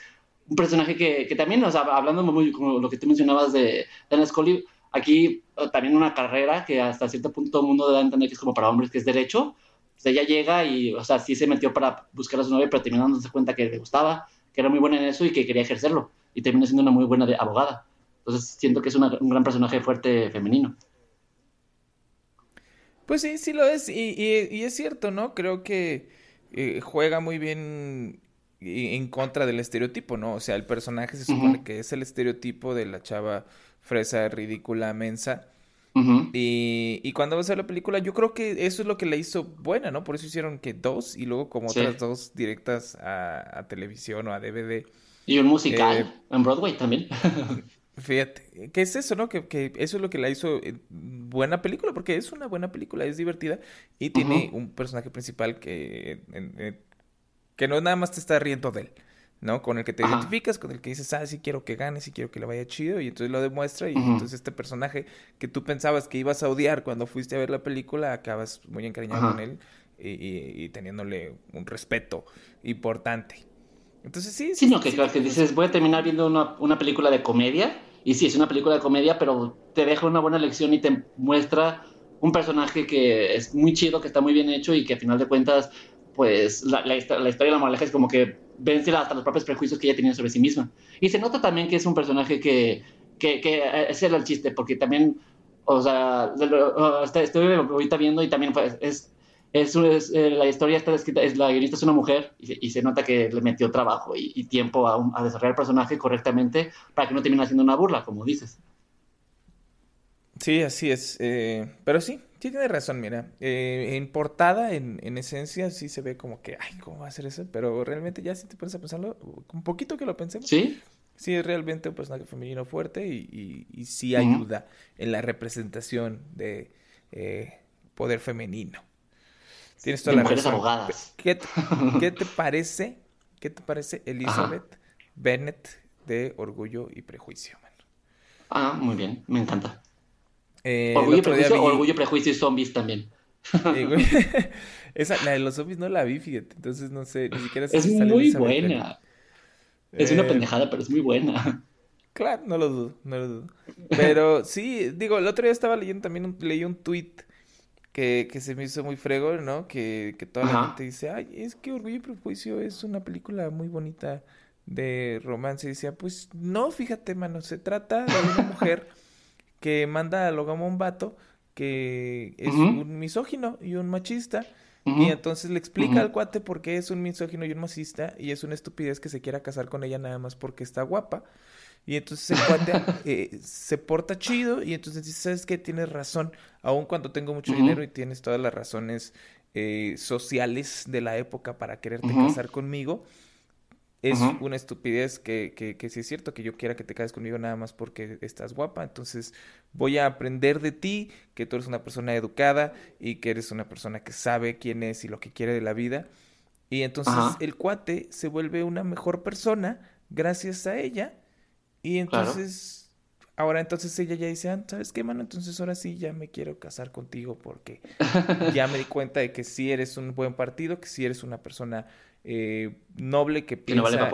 [SPEAKER 2] un personaje que, que también, o sea, hablando muy como lo que tú mencionabas de Dana Scully, aquí eh, también una carrera que hasta cierto punto todo el mundo da a entender que es como para hombres, que es derecho, o sea, ella llega y, o sea, sí se metió para buscar a su novia, pero terminó dándose cuenta que le gustaba, que era muy buena en eso y que quería ejercerlo, y terminó siendo una muy buena de abogada. Entonces siento que es una, un gran personaje fuerte femenino.
[SPEAKER 3] Pues sí, sí lo es, y, y, y es cierto, ¿no? Creo que eh, juega muy bien en contra del estereotipo, ¿no? O sea, el personaje se supone que es el estereotipo de la chava fresa ridícula mensa. Y, y, cuando vas a ver la película, yo creo que eso es lo que la hizo buena, ¿no? Por eso hicieron que dos y luego como otras dos directas a, a, televisión o a DVD.
[SPEAKER 2] Y un musical eh, en Broadway también. [laughs]
[SPEAKER 3] Fíjate, ¿qué es eso, no? Que, que, eso es lo que la hizo eh, buena película, porque es una buena película, es divertida y tiene un personaje principal que, que no nada más te está riendo de él, ¿no? Con el que te identificas, con el que dices, ah, sí quiero que gane, sí quiero que le vaya chido, y entonces lo demuestra, y entonces este personaje que tú pensabas que ibas a odiar cuando fuiste a ver la película, acabas muy encariñado con él y, y, y teniéndole un respeto importante. Entonces sí.
[SPEAKER 2] Sí, no, que, claro, que dices, voy a terminar viendo una, una, película de comedia. Y sí, es una película de comedia, pero te deja una buena lección y te muestra un personaje que es muy chido, que está muy bien hecho y que a final de cuentas, pues la, la, la historia de la moraleja es como que vence hasta los propios prejuicios que ella tenía sobre sí misma. Y se nota también que es un personaje que, que, que ese era el chiste, porque también, o sea, estoy ahorita viendo y también pues, es es, es eh, la historia está escrita, es, la guionista es una mujer y y se nota que le metió trabajo y, y tiempo a, un, a, desarrollar el personaje correctamente para que no termine haciendo una burla, como dices.
[SPEAKER 3] Sí, así es. Eh, pero sí, sí tiene razón, mira. Eh, en portada, en, en, esencia, sí se ve como que, ay, ¿cómo va a ser eso? Pero realmente ya si te pones a pensarlo, un poquito que lo pensemos.
[SPEAKER 2] Sí.
[SPEAKER 3] Sí, es realmente un personaje femenino fuerte y, y, y sí ayuda uh -huh. en la representación de eh, poder femenino. Tienes toda
[SPEAKER 2] de
[SPEAKER 3] la
[SPEAKER 2] mujeres
[SPEAKER 3] razón.
[SPEAKER 2] abogadas.
[SPEAKER 3] ¿Qué te, [laughs] ¿Qué te, parece? ¿Qué te parece Elizabeth Ajá. Bennett de Orgullo y Prejuicio? Man?
[SPEAKER 2] Ah, muy bien, me encanta. Eh, orgullo, y prejuicio, vi... orgullo, prejuicio y zombies también. [laughs]
[SPEAKER 3] Esa, la de los zombies no la vi, fíjate. Entonces no sé, ni siquiera sé
[SPEAKER 2] Es
[SPEAKER 3] si
[SPEAKER 2] muy buena. Eh... Es una eh, pendejada, pero es muy buena.
[SPEAKER 3] Claro, no lo dudo, no lo dudo. Pero sí, digo, el otro día estaba leyendo también, un, leí un tweet que, que, se me hizo muy fregón, ¿no? Que, que toda Ajá. la gente dice, ay, es que Orgullo y Prejuicio es una película muy bonita de romance. Y decía, pues no, fíjate, mano, se trata de una mujer que manda a Logamo a un vato que es uh -huh. un misógino y un machista. Uh -huh. Y entonces le explica uh -huh. al cuate por qué es un misógino y un machista y es una estupidez que se quiera casar con ella nada más porque está guapa. Y entonces el cuate [laughs] eh, se porta chido y entonces dice, ¿sabes qué? Tienes razón, aun cuando tengo mucho dinero y tienes todas las razones eh, sociales de la época para quererte casar conmigo. Es una estupidez que, que, que sí es cierto que yo quiera que te cases conmigo nada más porque estás guapa. Entonces voy a aprender de ti, que tú eres una persona educada y que eres una persona que sabe quién es y lo que quiere de la vida. Y entonces el cuate se vuelve una mejor persona gracias a ella. Y entonces, ahora entonces ella ya dice, ah, ¿sabes qué, mano? Entonces ahora sí ya me quiero casar contigo porque ya me di [laughs] cuenta de que sí eres un buen partido, que sí eres una persona eh, noble que piensa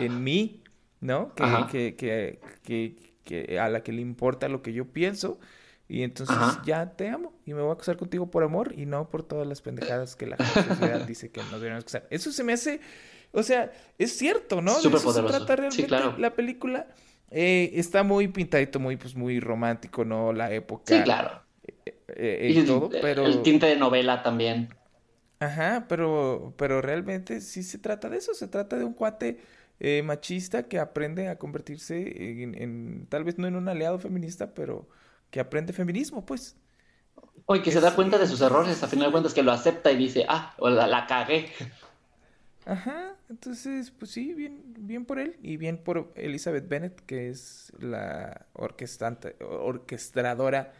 [SPEAKER 3] en, mí, ¿no? Que, que, que, que, a la que le importa lo que yo pienso. Y entonces ya te amo y me voy a casar contigo por amor y no por todas las pendejadas que la sociedad [laughs] dice que nos deberíamos casar. Eso se me hace, o sea, es cierto, ¿no?
[SPEAKER 2] Súper eso se trata realmente claro.
[SPEAKER 3] la película. Eh, está muy pintadito, muy, pues, muy romántico, ¿no? La época.
[SPEAKER 2] Sí, claro.
[SPEAKER 3] Eh, eh, y, todo, pero...
[SPEAKER 2] El tinte de novela también.
[SPEAKER 3] Ajá, pero, pero realmente sí se trata de eso, se trata de un cuate machista que aprende a convertirse en, tal vez no en un aliado feminista, pero que aprende feminismo, pues.
[SPEAKER 2] Oye, que se da cuenta de sus errores, a final de cuentas que lo acepta y dice, ah, la, la cagué. [laughs]
[SPEAKER 3] Ajá, entonces, pues sí, bien, bien por él y bien por Elizabeth Bennett, que es la orquestante, orquestadora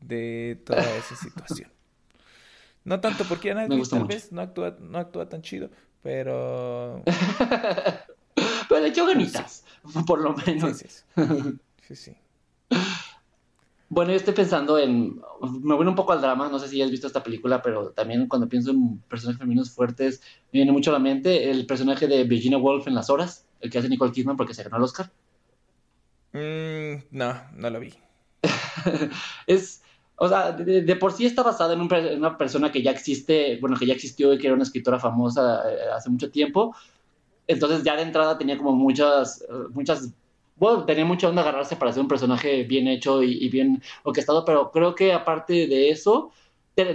[SPEAKER 3] de toda esa situación. No tanto porque nadie tal vez no actúa, no actúa tan chido, pero... [laughs]
[SPEAKER 2] pero le echó ganitas, [laughs] por lo menos.
[SPEAKER 3] sí. sí, sí.
[SPEAKER 2] Bueno, yo estoy pensando en. Me voy un poco al drama, no sé si has visto esta película, pero también cuando pienso en personajes femeninos fuertes, me viene mucho a la mente el personaje de Virginia Woolf en Las Horas, el que hace Nicole Kidman porque se ganó el Oscar.
[SPEAKER 3] Mm, no, no lo vi. [laughs]
[SPEAKER 2] es. O sea, de, por sí está basada en, una persona que ya existe, bueno, que ya existió y que era una escritora famosa eh, hace mucho tiempo. Entonces, ya de entrada tenía como muchas, muchas bueno, tenía mucha onda agarrarse para ser un personaje bien hecho y, bien orquestado, pero creo que aparte de eso, te,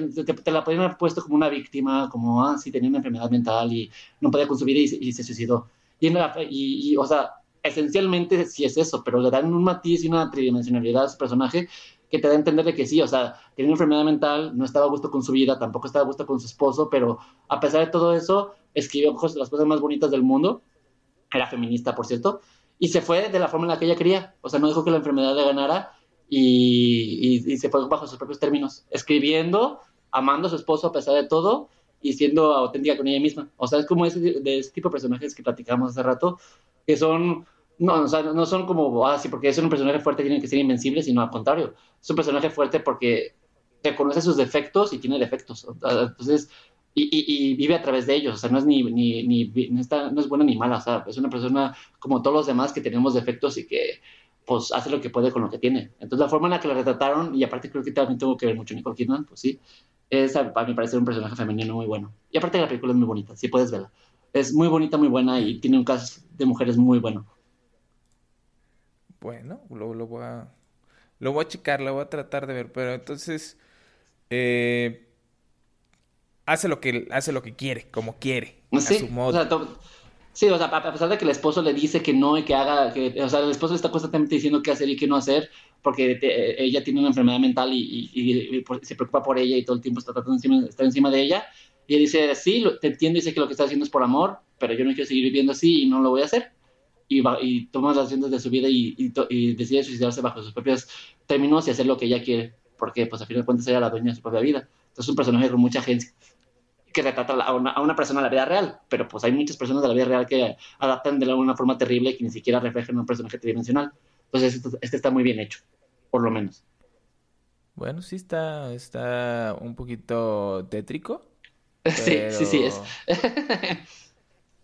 [SPEAKER 2] la podrían haber puesto como una víctima, como, ah, sí, tenía una enfermedad mental y no podía con su vida y, se suicidó. Y, y, o sea, esencialmente sí es eso, pero le dan un matiz y una tridimensionalidad a su personaje que te da a entender de que sí, o sea, tenía una enfermedad mental, no estaba a gusto con su vida, tampoco estaba a gusto con su esposo, pero a pesar de todo eso, escribió las cosas más bonitas del mundo. Era feminista, por cierto y se fue de la forma en la que ella quería. O sea, no dejó que la enfermedad le ganara y, se fue bajo sus propios términos, escribiendo, amando a su esposo a pesar de todo y siendo auténtica con ella misma. O sea, es como de ese tipo de personajes que platicamos hace rato, que son, no, o sea, no son como, ah, sí, porque es un personaje fuerte, tiene que ser invencible, sino al contrario, es un personaje fuerte porque reconoce sus defectos y tiene defectos. Entonces, y, vive a través de ellos, o sea, no es ni, ni, ni no, está, no, es buena ni mala, o sea, es una persona como todos los demás que tenemos defectos y que pues hace lo que puede con lo que tiene. Entonces la forma en la que la retrataron, y aparte creo que también tengo que ver mucho Nicole Kidman, pues sí, es a, mí parece un personaje femenino muy bueno. Y aparte la película es muy bonita, sí puedes verla. Es muy bonita, muy buena y tiene un caso de mujeres muy bueno.
[SPEAKER 3] Bueno, lo, lo voy a lo voy a checar, lo voy a tratar de ver, pero entonces eh, hace lo que hace lo que quiere, como quiere,
[SPEAKER 2] sí,
[SPEAKER 3] a su modo.
[SPEAKER 2] sí, o sea, a pesar de que el esposo le dice que no y que haga, que, o sea, el esposo está constantemente diciendo qué hacer y qué no hacer, porque ella tiene una enfermedad mental y, se preocupa por ella y todo el tiempo está tratando de estar encima de ella. Y él dice, sí, te entiendo y sé que lo que está haciendo es por amor, pero yo no quiero seguir viviendo así y no lo voy a hacer. Y, va, y toma las decisiones de su vida y, y, decide suicidarse bajo sus propios términos y hacer lo que ella quiere, porque pues a fin de cuentas ella es la dueña de su propia vida. Entonces es un personaje con mucha gente que retrata a una, a una, persona a la vida real, pero pues hay muchas personas de la vida real que adaptan de alguna forma terrible y que ni siquiera reflejan un personaje tridimensional. Entonces este, este, está muy bien hecho, por lo menos.
[SPEAKER 3] Bueno, sí está, está un poquito tétrico. [laughs]
[SPEAKER 2] Sí, sí, sí es.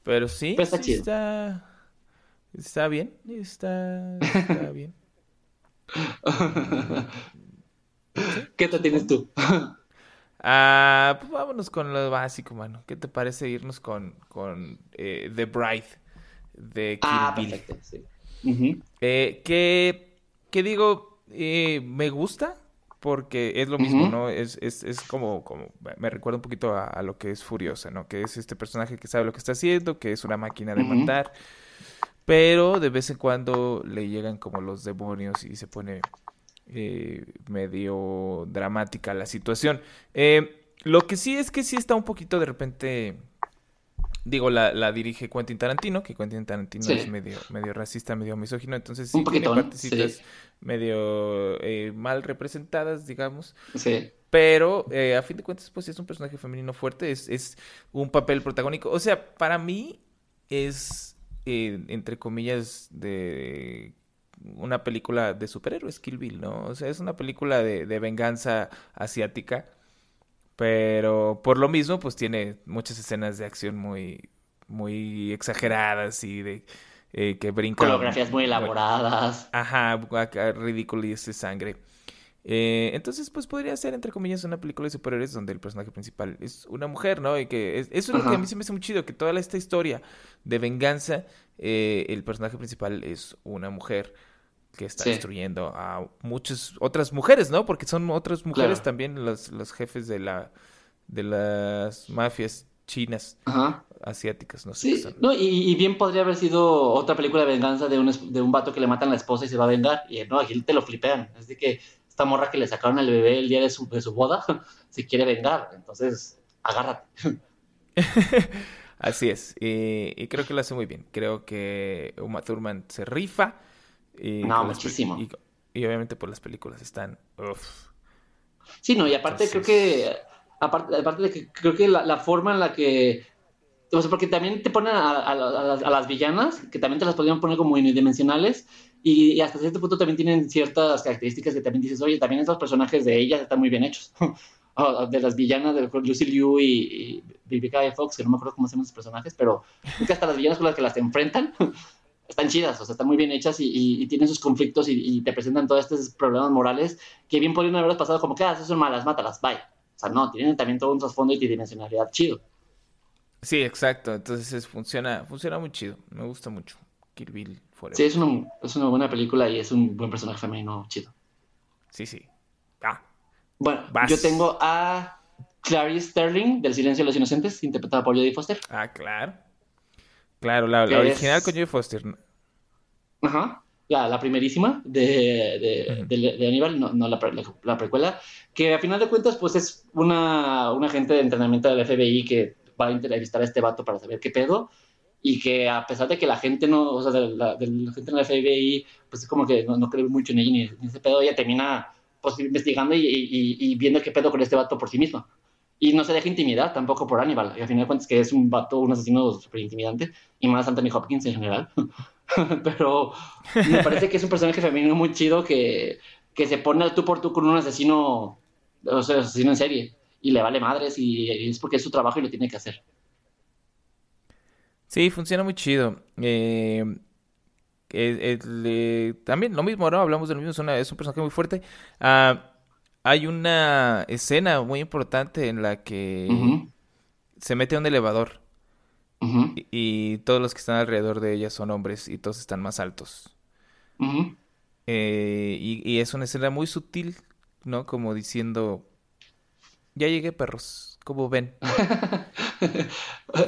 [SPEAKER 3] pero [laughs] sí, está, sí está, está, bien, está, está [laughs] bien.
[SPEAKER 2] ¿Qué te tienes tú? [laughs]
[SPEAKER 3] Ah, pues vámonos con lo básico, mano. ¿Qué te parece irnos con, con eh, The Bride de Kill
[SPEAKER 2] ah,
[SPEAKER 3] Bill?
[SPEAKER 2] Perfecto, sí.
[SPEAKER 3] eh, que, que digo, eh, me gusta porque es lo mismo, ¿no? Es, es, es como, como, me recuerda un poquito a, lo que es Furiosa, ¿no? Que es este personaje que sabe lo que está haciendo, que es una máquina de matar. Pero de vez en cuando le llegan como los demonios y se pone eh, medio dramática la situación. Eh, lo que sí es que sí está un poquito de repente Digo, la, la, dirige Quentin Tarantino, que Quentin Tarantino es medio, medio racista, medio misógino, entonces sí tiene partecitas medio eh, mal representadas, digamos.
[SPEAKER 2] Sí.
[SPEAKER 3] Pero a fin de cuentas, pues es un personaje femenino fuerte, es, es un papel protagónico. O sea, para mí es, eh, entre comillas, de una película de superhéroes, Kill Bill, ¿no? O sea, es una película de, de venganza asiática pero por lo mismo, pues tiene muchas escenas de acción muy, muy exageradas y de eh, que brincan.
[SPEAKER 2] Coreografías muy elaboradas.
[SPEAKER 3] Ajá, ridículo y de sangre. Eh, entonces, pues podría ser, entre comillas, una película de superhéroes donde el personaje principal es una mujer, ¿no? Y que eso es lo que a mí se me hace muy chido, que toda esta historia de venganza, eh, el personaje principal es una mujer que está destruyendo a muchas otras mujeres, ¿no? Porque son otras mujeres también los, los jefes de la de las mafias chinas, asiáticas, no sé.
[SPEAKER 2] Sí, no, y, bien podría haber sido otra película de venganza de un, de un vato que le matan a la esposa y se va a vengar. Y no, aquí te lo flipean. De que esta morra que le sacaron al bebé el día de su, de su boda [laughs] se quiere vengar. Entonces, agárrate. [laughs]
[SPEAKER 3] Así es. Y, creo que lo hace muy bien. Creo que Uma Thurman se rifa. Y
[SPEAKER 2] no, muchísimo.
[SPEAKER 3] Y, obviamente por las películas están...
[SPEAKER 2] Sí, no, y aparte creo que... Aparte, aparte de que creo que la, forma en la que... O sea, porque también te ponen a, las, villanas, que también te las podrían poner como unidimensionales, y, hasta cierto punto también tienen ciertas características que también dices, oye, también estos personajes de ellas están muy bien hechos. [laughs] de las villanas de Lucy Liu y, y Fox, que no me acuerdo cómo se llaman personajes, pero que hasta las villanas con las que las enfrentan [laughs] están chidas, o sea, están muy bien hechas y, tienen sus conflictos y, te presentan todos estos problemas morales que bien podrían haberlos pasado como que, ah, son malas, mátalas, bye. O sea, no, tienen también todo un trasfondo y tridimensionalidad chido.
[SPEAKER 3] Sí, exacto, entonces funciona, funciona muy chido, me gusta mucho. Kill Bill
[SPEAKER 2] Sí, es una, es una buena película y es un buen personaje femenino chido.
[SPEAKER 3] Sí, sí. Ah.
[SPEAKER 2] Bueno, yo tengo a Clarice Sterling, del Silencio de los Inocentes, interpretada por Jodie Foster.
[SPEAKER 3] Ah, claro. Claro, la, original con Jodie Foster.
[SPEAKER 2] Ajá. La, la primerísima de, de, Aníbal, no, no la, la, precuela, que a final de cuentas, pues es una, una agente de entrenamiento del FBI que va a entrevistar a este vato para saber qué pedo, y que a pesar de que la gente no, o sea, de la, de la gente en el FBI, pues es como que no, no cree mucho en ella ni, en ese pedo, ella termina pues investigando y, y, y, viendo qué pedo con este vato por sí misma. Y no se deja intimidar tampoco por Aníbal. Y al final de cuentas que es un vato, un asesino súper intimidante. Y más Anthony Hopkins en general. [laughs] Pero me parece que es un personaje femenino muy chido que, que se pone al tú por tú con un asesino, o sea, asesino en serie. Y le vale madres y, es porque es su trabajo y lo tiene que hacer.
[SPEAKER 3] Sí, funciona muy chido. Eh, eh, también lo mismo, ¿no? Hablamos de lo mismo, es, es un personaje muy fuerte. Ah, hay una escena muy importante en la que se mete a un elevador y, todos los que están alrededor de ella son hombres y todos están más altos. Eh, y, es una escena muy sutil, ¿no? Como diciendo, ya llegué perros, como ven. [laughs]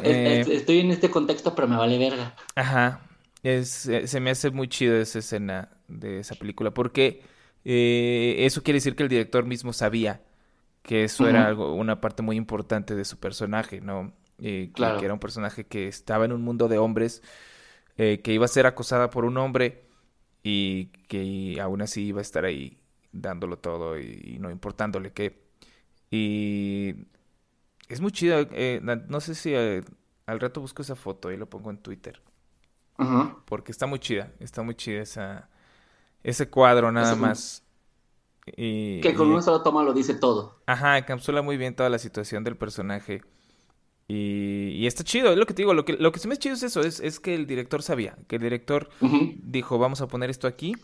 [SPEAKER 2] Eh, estoy en este contexto, pero me vale verga.
[SPEAKER 3] Ajá. Es, eh, se me hace muy chido esa escena de esa película porque eh, eso quiere decir que el director mismo sabía que eso era algo, una parte muy importante de su personaje, ¿no? Eh, que, era un personaje que estaba en un mundo de hombres, que iba a ser acosada por un hombre y que aún así iba a estar ahí dándolo todo y, no importándole qué. Y es muy chido, no sé si al rato busco esa foto y lo pongo en Twitter. Porque está muy chida, está muy chida esa, ese cuadro nada más.
[SPEAKER 2] Y, que con una sola toma lo dice todo.
[SPEAKER 3] Ajá, encapsula muy bien toda la situación del personaje. Y, y está chido, es lo que te digo, lo que, lo que se me es chido es eso, es, es que el director sabía, que el director dijo, vamos a poner esto aquí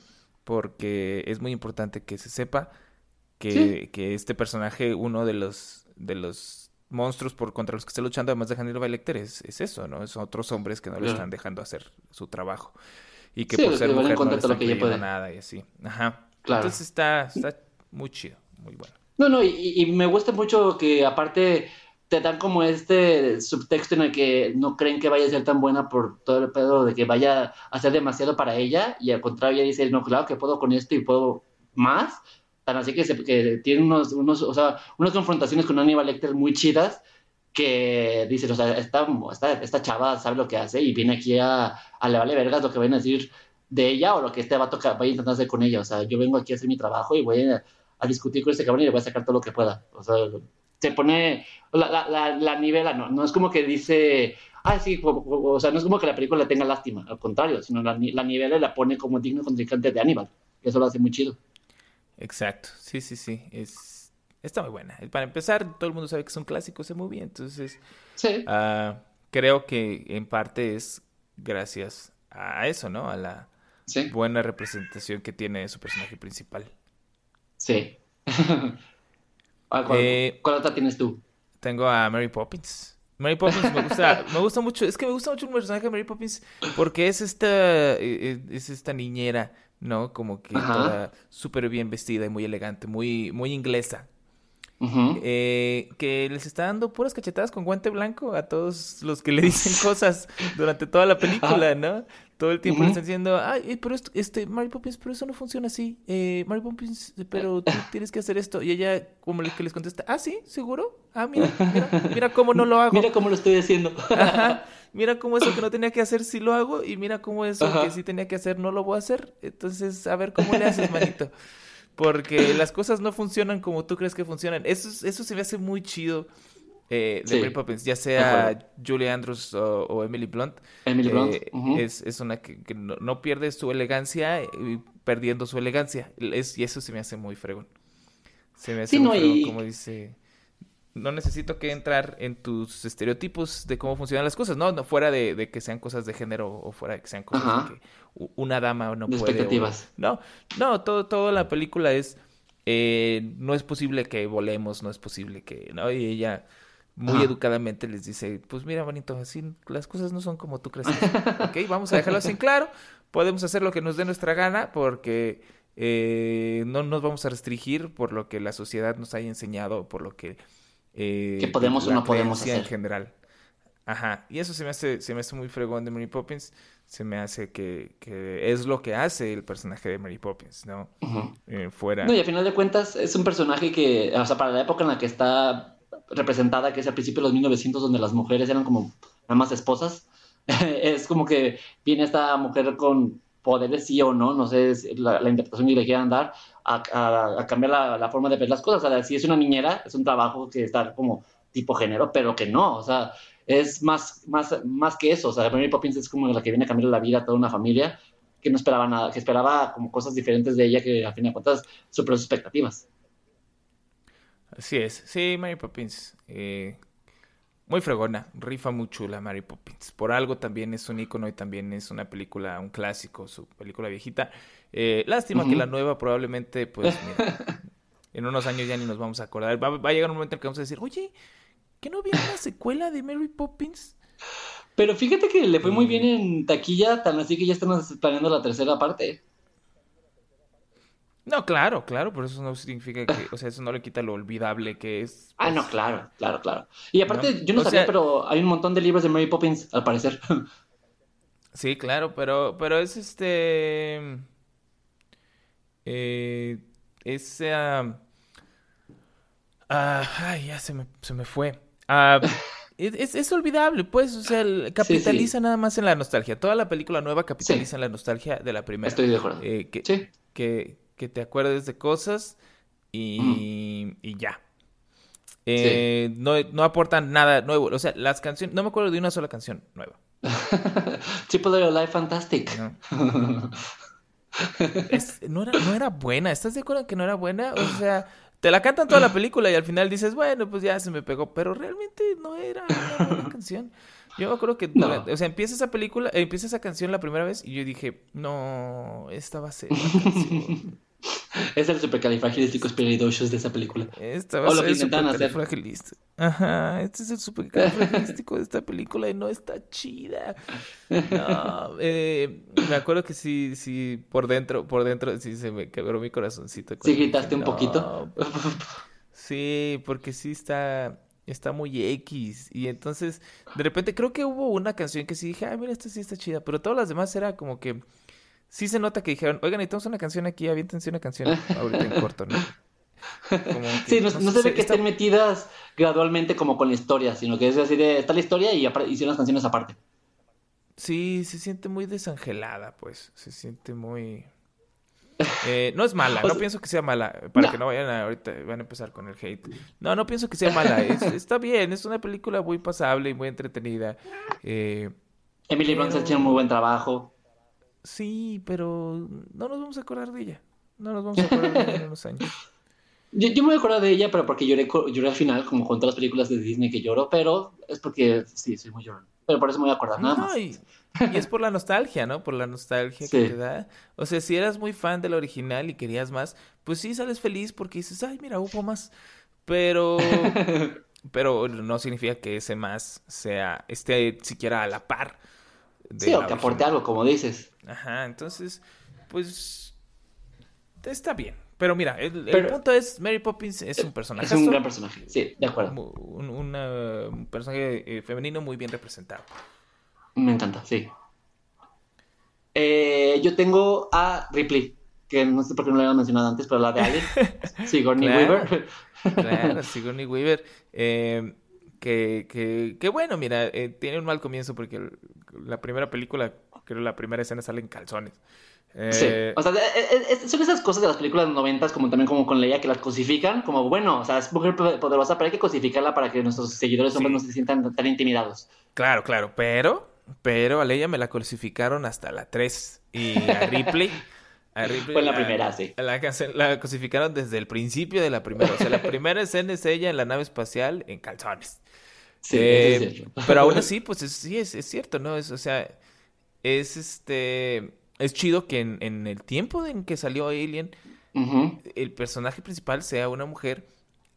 [SPEAKER 3] porque es muy importante que se sepa que, que este personaje, uno de los, de los monstruos por contra los que está luchando, además de Hannibal Lecter, es, es eso, ¿no? Es otros hombres que no le están dejando hacer su trabajo y que por ser mujer no le están nada y así. Ajá. Entonces está, está muy chido, muy bueno.
[SPEAKER 2] No, no, y, me gusta mucho que aparte, te dan como este subtexto en el que no creen que vaya a ser tan buena por todo el pedo de que vaya a ser demasiado para ella y al contrario ella dice, no, claro que puedo con esto y puedo más. Tan así que, se, que tiene unos, unos, o sea, unas confrontaciones con Aníbal Lecter muy chidas que dice, o sea, esta, esta, esta, chava sabe lo que hace y viene aquí a, a le vale vergas lo que vayan a decir de ella o lo que este vato vaya a intentar hacer con ella. O sea, yo vengo aquí a hacer mi trabajo y voy a, a discutir con este cabrón y le voy a sacar todo lo que pueda. O sea, se pone, la, la, la, nivela, no, no es como que dice, ah, sí, o, o, sea, no es como que la película tenga lástima, al contrario, sino la, la nivela y la pone como digno contrincante de Aníbal. Eso lo hace muy chido.
[SPEAKER 3] Exacto, sí, sí, sí, es, está muy buena. Para empezar, todo el mundo sabe que es un clásico ese movie, entonces
[SPEAKER 2] sí.
[SPEAKER 3] uh, creo que en parte es gracias a eso, ¿no? A la
[SPEAKER 2] sí.
[SPEAKER 3] buena representación que tiene su personaje principal.
[SPEAKER 2] Sí. [laughs] ¿Cuál,
[SPEAKER 3] Eh,
[SPEAKER 2] ¿Cuál, otra tienes tú?
[SPEAKER 3] Tengo a Mary Poppins. Mary Poppins me gusta, [laughs] me gusta mucho, es que me gusta mucho el personaje de Mary Poppins porque es esta, es esta niñera, ¿no? Como que súper bien vestida y muy elegante, muy, muy inglesa.
[SPEAKER 2] Uh -huh.
[SPEAKER 3] eh, que les está dando puras cachetadas con guante blanco a todos los que le dicen [laughs] cosas durante toda la película, ¿no? Todo el tiempo
[SPEAKER 2] Ujú.
[SPEAKER 3] le están diciendo, ay, pero esto, este, Mary Poppins, pero eso no funciona así. Eh, Mary Poppins, pero tú [laughs] tienes que hacer esto. Y ella, como le- que les contesta, ah, sí, seguro. Ah, mira, mira, mira [laughs] cómo no lo hago.
[SPEAKER 2] Mira cómo lo estoy haciendo.
[SPEAKER 3] Ajá. Mira cómo eso que no [coughs] tenía que hacer sí lo hago y mira cómo eso
[SPEAKER 2] Ajá.
[SPEAKER 3] que sí tenía que hacer no lo voy a hacer. Entonces, a ver cómo le haces, manito. Porque las cosas no funcionan como tú crees que funcionan. Eso, es- eso se me hace muy chido eh, de
[SPEAKER 2] Sí,
[SPEAKER 3] Mary Poppins, ya sea. Julie Andrews o, o Emily Blunt.
[SPEAKER 2] Emily Blunt.
[SPEAKER 3] eh, es, es una que, que no, no pierde su elegancia y perdiendo su elegancia. Es, y eso se me hace muy fregón. Se me hace
[SPEAKER 2] Sí,
[SPEAKER 3] muy
[SPEAKER 2] no,
[SPEAKER 3] fregón,
[SPEAKER 2] y-
[SPEAKER 3] como dice no necesito que entrar en tus estereotipos de cómo funcionan las cosas, ¿no? no fuera de, de que sean cosas de género o fuera de que sean cosas
[SPEAKER 2] Ajá.
[SPEAKER 3] de que una dama no
[SPEAKER 2] De
[SPEAKER 3] puede. o-
[SPEAKER 2] expectativas.
[SPEAKER 3] no, no, todo, toda la película es eh, no es posible que volemos, no es posible que, ¿no? Y ella muy
[SPEAKER 2] Ajá.
[SPEAKER 3] educadamente les dice, pues mira, bonito, así las cosas no son como tú crees. [laughs] ¿Ok? Vamos a dejarlo así en claro. Podemos hacer lo que nos dé nuestra gana porque eh, no nos vamos a restringir por lo que la sociedad nos haya enseñado, por lo que eh,
[SPEAKER 2] Que podemos o no podemos
[SPEAKER 3] creencia en
[SPEAKER 2] hacer.
[SPEAKER 3] general. Ajá, y eso se me hace, se me hace muy fregón de Mary Poppins, se me hace que, que es lo que hace el personaje de Mary Poppins, ¿no? Eh, fuera.
[SPEAKER 2] No, y a final de cuentas es un personaje que, o sea, para la época en la que está representada, que es al principio de los 1900, donde las mujeres eran como nada más esposas, [laughs] es como que viene esta mujer con poderes, sí o no, no sé la, interpretación que le quieran dar, a, cambiar la, la forma de ver las cosas. O sea, si es una niñera, es un trabajo que está como tipo género, pero que no, o sea, es más, más, más que eso. O sea, Mary Poppins es como la que viene a cambiar la vida a toda una familia que no esperaba nada, que esperaba como cosas diferentes de ella que a fin de cuentas superó sus expectativas.
[SPEAKER 3] Así es. Sí, Mary Poppins. eh, muy fregona. Rifa mucho la Mary Poppins. Por algo también es un icono y también es una película, un clásico, su película viejita. Eh, lástima que la nueva probablemente, pues, mira, en unos años ya ni nos vamos a acordar. Va, va a llegar un momento en que vamos a decir, oye, ¿que no había una secuela de Mary Poppins?
[SPEAKER 2] Pero fíjate que le fue muy
[SPEAKER 3] Mm.
[SPEAKER 2] bien en taquilla, tan así que ya están planeando la tercera parte.
[SPEAKER 3] No, claro, claro, pero eso no significa que, o sea, eso no le quita lo olvidable que es.
[SPEAKER 2] Ah,
[SPEAKER 3] pues,
[SPEAKER 2] no, claro, claro, claro. Y aparte,
[SPEAKER 3] ¿No?
[SPEAKER 2] yo no
[SPEAKER 3] O
[SPEAKER 2] sabía,
[SPEAKER 3] sea-
[SPEAKER 2] pero hay un montón de libros de Mary Poppins, al parecer. [laughs]
[SPEAKER 3] Sí, claro, pero, pero es este. Eh, es. ah, ay, ya se me, se me fue. Ah, [laughs] es, es- olvidable, pues, o sea, capitaliza nada más en la nostalgia. Toda la película nueva capitaliza en la nostalgia de la primera.
[SPEAKER 2] Estoy de acuerdo.
[SPEAKER 3] Eh, que, que te acuerdes de cosas y, y ya. Eh, no, no aportan nada nuevo. O sea, las canciones, no me acuerdo de una sola canción nueva. [laughs]
[SPEAKER 2] Triple A Life Fantastic.
[SPEAKER 3] ¿no? [laughs] Es- no, era, no era buena. ¿Estás de acuerdo en que no era buena? O sea, te la cantan toda la película y al final dices, bueno, pues ya se me pegó. Pero realmente no era una buena [laughs] canción. Yo me acuerdo que,
[SPEAKER 2] No.
[SPEAKER 3] o sea, empieza esa película, eh, empieza esa canción la primera vez y yo dije, no, esta va a ser la canción. [laughs]
[SPEAKER 2] Es el supercalifragilístico de esa película.
[SPEAKER 3] Esta va
[SPEAKER 2] O
[SPEAKER 3] a
[SPEAKER 2] lo
[SPEAKER 3] ser
[SPEAKER 2] que
[SPEAKER 3] el supercalifragilístico. Ajá, este es el supercalifragilístico de esta película y no está chida. No, eh, me acuerdo que sí, sí, por dentro, por dentro, sí se me quebró mi corazoncito.
[SPEAKER 2] ¿Sí gritaste
[SPEAKER 3] dije,
[SPEAKER 2] un poquito?
[SPEAKER 3] "No". Sí, porque sí está, está muy X. Y entonces, de repente creo que hubo una canción que sí dije, ay, mira, esta sí está chida. Pero todas las demás era como que sí se nota que dijeron, oigan, necesitamos una canción aquí, aviéntense una canción ahorita en corto, ¿no? [laughs]
[SPEAKER 2] sí, no, se ve que estén metidas gradualmente como con la historia, sino que es así de, está la historia y hicieron las canciones aparte.
[SPEAKER 3] Sí, se siente muy desangelada, pues, se siente muy... Eh, no es mala, [laughs] no pienso que sea mala, para que no vayan a, ahorita van a empezar con el hate. No, no pienso que sea mala, [laughs] está bien, es una película muy pasable y muy entretenida. Eh,
[SPEAKER 2] Emily Blunt ha hecho un muy buen trabajo.
[SPEAKER 3] Sí, pero no nos vamos a acordar de ella. No nos vamos a acordar de ella en unos años. [laughs]
[SPEAKER 2] Yo, me voy a acordar de ella, pero porque lloré, lloré al final, como con todas las películas de Disney que lloro, pero es porque sí, soy muy llorón. Pero por eso me voy a acordar nada más.
[SPEAKER 3] Y, es por la nostalgia, ¿no? Por la nostalgia que te da. O sea, si eras muy fan del original y querías más, pues sí sales feliz porque dices, ay, mira, hubo más. Pero. [laughs] pero no significa que ese más sea, esté siquiera a la par.
[SPEAKER 2] Sí, o que aporte algo, como dices.
[SPEAKER 3] Ajá, entonces, pues. Está bien. Pero mira, el, punto es, Mary Poppins es un personaje.
[SPEAKER 2] Es un gran personaje, sí, de acuerdo.
[SPEAKER 3] Un, personaje eh, femenino muy bien representado.
[SPEAKER 2] Me encanta, sí. Eh, yo tengo a Ripley, que no sé por qué no lo había mencionado antes, pero la de Alien. [laughs] Sigourney Weaver.
[SPEAKER 3] claro, [laughs] Sigourney Weaver. Eh, que, que, que, bueno, mira, tiene un mal comienzo porque la primera película, creo la primera escena sale en calzones.
[SPEAKER 2] Sí, eh, o sea, son esas cosas de las películas noventas, como también como con Leia, que las cosifican, como, bueno, o sea, es mujer poderosa, pero hay que cosificarla para que nuestros seguidores hombres no se sientan tan intimidados.
[SPEAKER 3] Claro, claro, pero, pero a Leia me la cosificaron hasta la 3 y a Ripley...
[SPEAKER 2] A [laughs] Ripley Fue la, primera, sí.
[SPEAKER 3] La, la, cosificaron desde el principio de la primera. O sea, la primera escena es ella en la nave espacial en calzones. Sí, eh, Pero aún [laughs] así, pues sí, es, es, cierto, ¿no? Es, o sea, es este es chido que en, el tiempo en que salió Alien, el personaje principal sea una mujer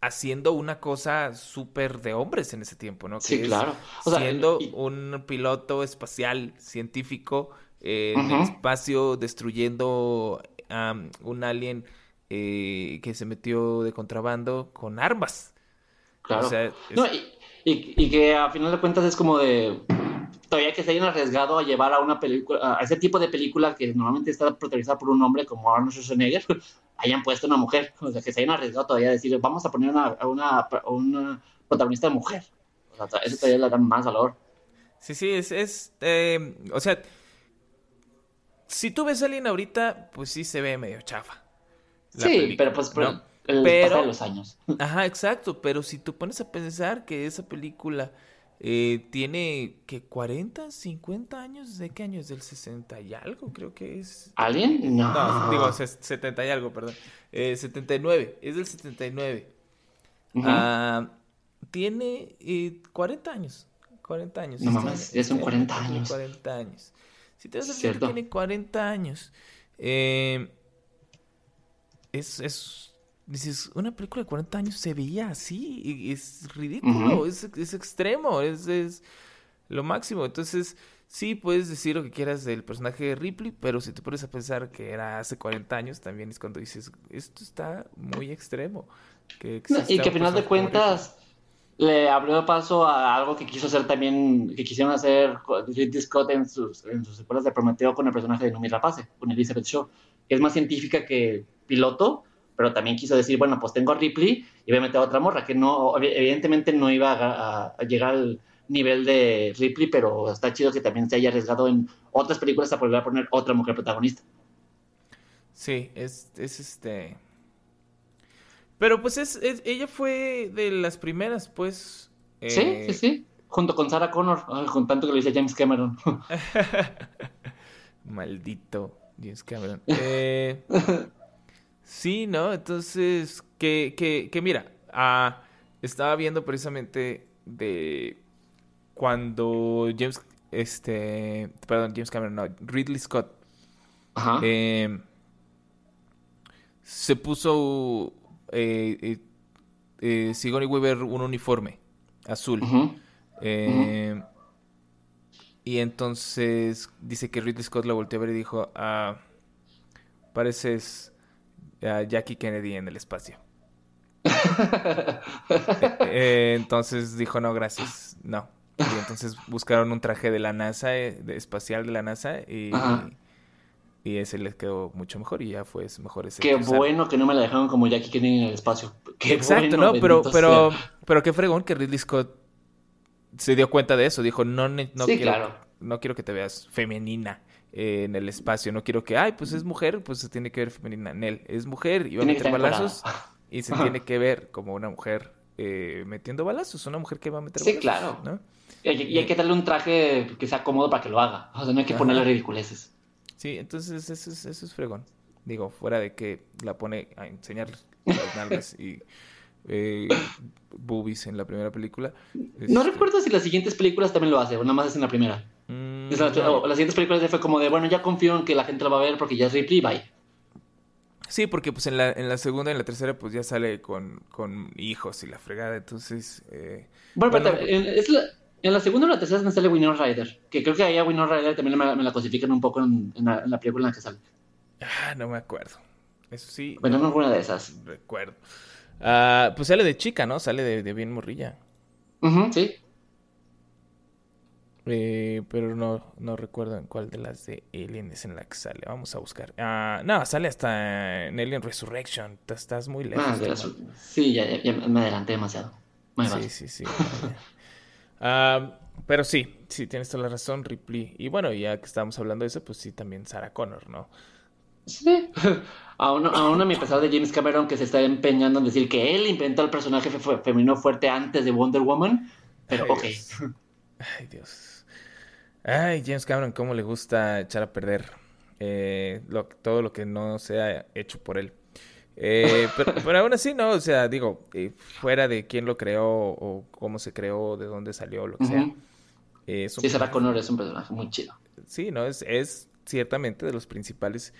[SPEAKER 3] haciendo una cosa súper de hombres en ese tiempo, ¿no?
[SPEAKER 2] sí, claro.
[SPEAKER 3] siendo un piloto espacial científico en el espacio destruyendo a un alien eh, que se metió de contrabando con armas.
[SPEAKER 2] Claro. y, que a final de cuentas es como de todavía que se hayan arriesgado a llevar a una película, a ese tipo de película que normalmente está protagonizada por un hombre como Arnold Schwarzenegger, [laughs] hayan puesto una mujer, o sea, que se hayan arriesgado todavía a decir, vamos a poner una, una, una protagonista mujer. O sea, eso todavía le da más valor.
[SPEAKER 3] Sí, sí, es, es eh, o sea, si tú ves a alguien ahorita, pues sí se ve medio chafa.
[SPEAKER 2] Sí, pero pues pero, de los años. [laughs]
[SPEAKER 3] Ajá, exacto, pero si tú pones a pensar que esa película eh, tiene que 40, 50 años, ¿de qué año es? Del 60 y algo, creo que es.
[SPEAKER 2] ¿Alguien? No.
[SPEAKER 3] No, digo 70 y algo, perdón. Eh, 79, es del 79. Ah, tiene eh, 40 años. 40 años.
[SPEAKER 2] No mames, ya son 40 años.
[SPEAKER 3] 40 años. Si te vas a fijar, tiene 40 años. Eh, es, es dices, una película de 40 años se veía así, y es ridículo, es, es, extremo, es, es, lo máximo. Entonces, sí, puedes decir lo que quieras del personaje de Ripley, pero si te pones a pensar que era hace 40 años, también es cuando dices, esto está muy extremo.
[SPEAKER 2] Que y que al final de cuentas le abrió paso a algo que quiso hacer también, que quisieron hacer Ridley Scott en sus, en sus secuelas de Prometeo con el personaje de Numi Rapace, con Elizabeth Shaw, que es más científica que piloto, pero también quiso decir, bueno, pues tengo a Ripley y voy a meter a otra morra, que no, evidentemente no iba a, llegar al nivel de Ripley, pero está chido que también se haya arriesgado en otras películas a volver a poner otra mujer protagonista.
[SPEAKER 3] Sí, es, es este... Pero pues es, ella fue de las primeras, pues.
[SPEAKER 2] Sí, sí, eh, sí. Junto con Sarah Connor, con tanto que lo dice James Cameron. [laughs]
[SPEAKER 3] Maldito James Cameron. Eh, [laughs] Sí, ¿no? Entonces, que, que, que mira, ah, estaba viendo precisamente de cuando James, este, perdón, James Cameron, no, Ridley Scott, Ajá. Em, se puso eh, eh, eh, Sigourney Weaver un uniforme azul. Em, y entonces dice que Ridley Scott la volteó a ver y dijo, ah, pareces a Jackie Kennedy en el espacio. [laughs] Eh, entonces dijo, no, gracias, no. Y entonces buscaron un traje de la NASA, eh, de, espacial de la NASA, y, y ese les quedó mucho mejor y ya fue mejor ese.
[SPEAKER 2] Qué bueno que no me la dejaron como Jackie Kennedy en el espacio. Qué
[SPEAKER 3] Exacto, ¿no? Pero, pero, pero qué fregón que Ridley Scott se dio cuenta de eso. Dijo, no, no, quiero, no quiero que te veas femenina en el espacio. No quiero que, ay, pues es mujer, pues se tiene que ver femenina en él. Es mujer y va a meter balazos [laughs] y se tiene que ver como una mujer eh, metiendo balazos. Una mujer que va a meter balazos.
[SPEAKER 2] Sí, claro. Y, hay que darle un traje que sea cómodo para que lo haga. O sea, no hay que ponerle ridiculeces.
[SPEAKER 3] Sí, entonces eso es, eso es fregón. Digo, fuera de que la pone a enseñar las nalgas y eh, boobies en la primera película.
[SPEAKER 2] No este recuerdo si las siguientes películas también lo hace o nada más es en la primera. Mm, las siguientes películas fue como de, bueno, ya confío en que la gente lo va a ver porque ya es Ripley, bye.
[SPEAKER 3] Sí, porque pues en la, en la segunda y en la tercera pues ya sale con, con hijos y la fregada, entonces... Eh,
[SPEAKER 2] bueno, pero es la, en la segunda o la tercera me sale Winona Ryder, que creo que ahí a Winona Ryder también me, la cosifican un poco en, la, película en la que sale.
[SPEAKER 3] Ah, no me acuerdo. Eso sí.
[SPEAKER 2] Bueno, no es una de esas.
[SPEAKER 3] Recuerdo. Ah, pues sale de chica, ¿no? Sale de, bien morrilla.
[SPEAKER 2] sí.
[SPEAKER 3] Eh, pero no, no recuerdo en cuál de las de Alien es en la que sale. Vamos a buscar. Ah, no, sale hasta en Alien Resurrection. Estás muy lejos.
[SPEAKER 2] Ah, sí, ya, ya, me adelanté demasiado.
[SPEAKER 3] sí, sí, sí, [laughs] Ah, pero sí, sí, tienes toda la razón, Ripley. Y bueno, ya que estamos hablando de eso, pues sí, también Sarah Connor, ¿no?
[SPEAKER 2] Sí. [laughs] Aún, aún a mi pesar de James Cameron que se está empeñando en decir que él inventó el personaje femenino fuerte antes de Wonder Woman, pero ok.
[SPEAKER 3] Ay, Dios. Ay, James Cameron, cómo le gusta echar a perder eh, todo lo que no se ha hecho por él. Eh, [laughs] pero, aún así, no, o sea, digo, eh, fuera de quién lo creó o cómo se creó, de dónde salió, lo que sea.
[SPEAKER 2] Eh, sí, Sarah Connor es un personaje muy chido.
[SPEAKER 3] Sí, no, es, es ciertamente de los principales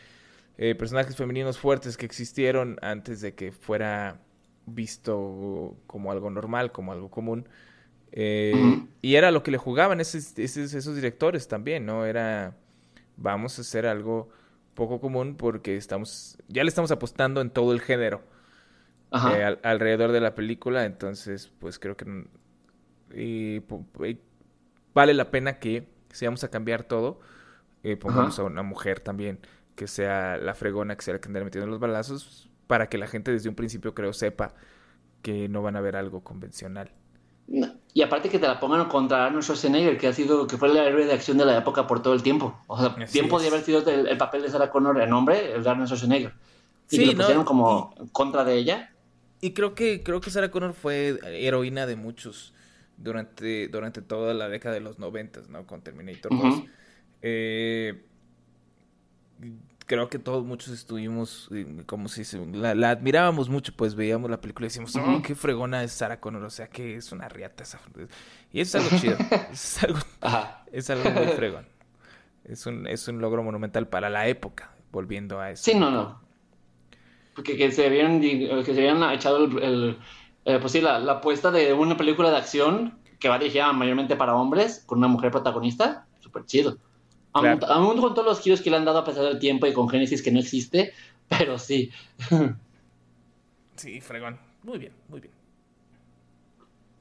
[SPEAKER 3] personajes femeninos fuertes que existieron antes de que fuera visto como algo normal, como algo común. Y era lo que le jugaban esos, esos, esos directores también, ¿no? Era, vamos a hacer algo poco común porque estamos, ya le estamos apostando en todo el género eh, alrededor de la película, entonces pues creo que vale la pena que si vamos a cambiar todo, eh, pongamos a una mujer también que sea la fregona, que sea la que ande metiendo los balazos, para que la gente desde un principio creo sepa que no van a ver algo convencional.
[SPEAKER 2] Y aparte que te la pongan contra Arnold Schwarzenegger, que ha sido, que fue el héroe de acción de la época por todo el tiempo. O sea, bien podía haber sido el, papel de Sarah Connor en hombre, el de Arnold Schwarzenegger. Y sí, lo pusieron como contra de ella.
[SPEAKER 3] Y creo que, creo que Sarah Connor fue heroína de muchos durante, durante toda la década de los noventas, ¿no? Con Terminator 2. eh, creo que todos muchos estuvimos, eh, como si la, admirábamos mucho, pues veíamos la película y decíamos, oh, qué fregona es Sarah Connor, o sea, que es una riata esa. Y eso es algo chido, [laughs] es algo, es algo muy fregón. Es un, es un logro monumental para la época, volviendo a eso.
[SPEAKER 2] Sí, no, no. Porque que se habían, que se habían echado el, eh, pues sí, la, la apuesta de una película de acción que va dirigida mayormente para hombres, con una mujer protagonista, súper chido. Aún, con todos los giros que le han dado a pesar del tiempo y con Génesis que no existe, [laughs] pero sí.
[SPEAKER 3] sí, fregón. Muy bien, muy bien.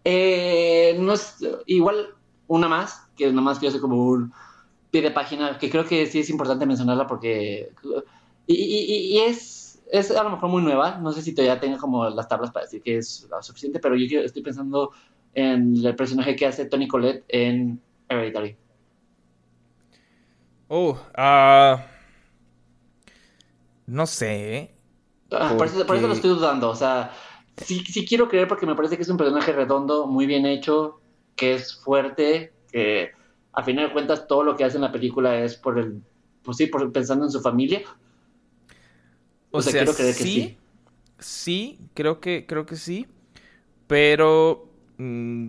[SPEAKER 2] Eh, no es, igual una más, que nada más quiero hacer como un pie de página, que creo que sí es importante mencionarla porque... Y, es, es a lo mejor muy nueva, no sé si todavía tenga como las tablas para decir que es lo suficiente, pero yo estoy pensando en el personaje que hace Tony Collette en Hereditary.
[SPEAKER 3] Oh, uh, no sé.
[SPEAKER 2] Ah, por, eso, lo estoy dudando. O sea, sí, sí quiero creer porque me parece que es un personaje redondo, muy bien hecho, que es fuerte, que a final de cuentas todo lo que hace en la película es por el, pues sí, por pensando en su familia.
[SPEAKER 3] O, sea, quiero creer que sí. Sí, creo que, creo que sí. Pero mm,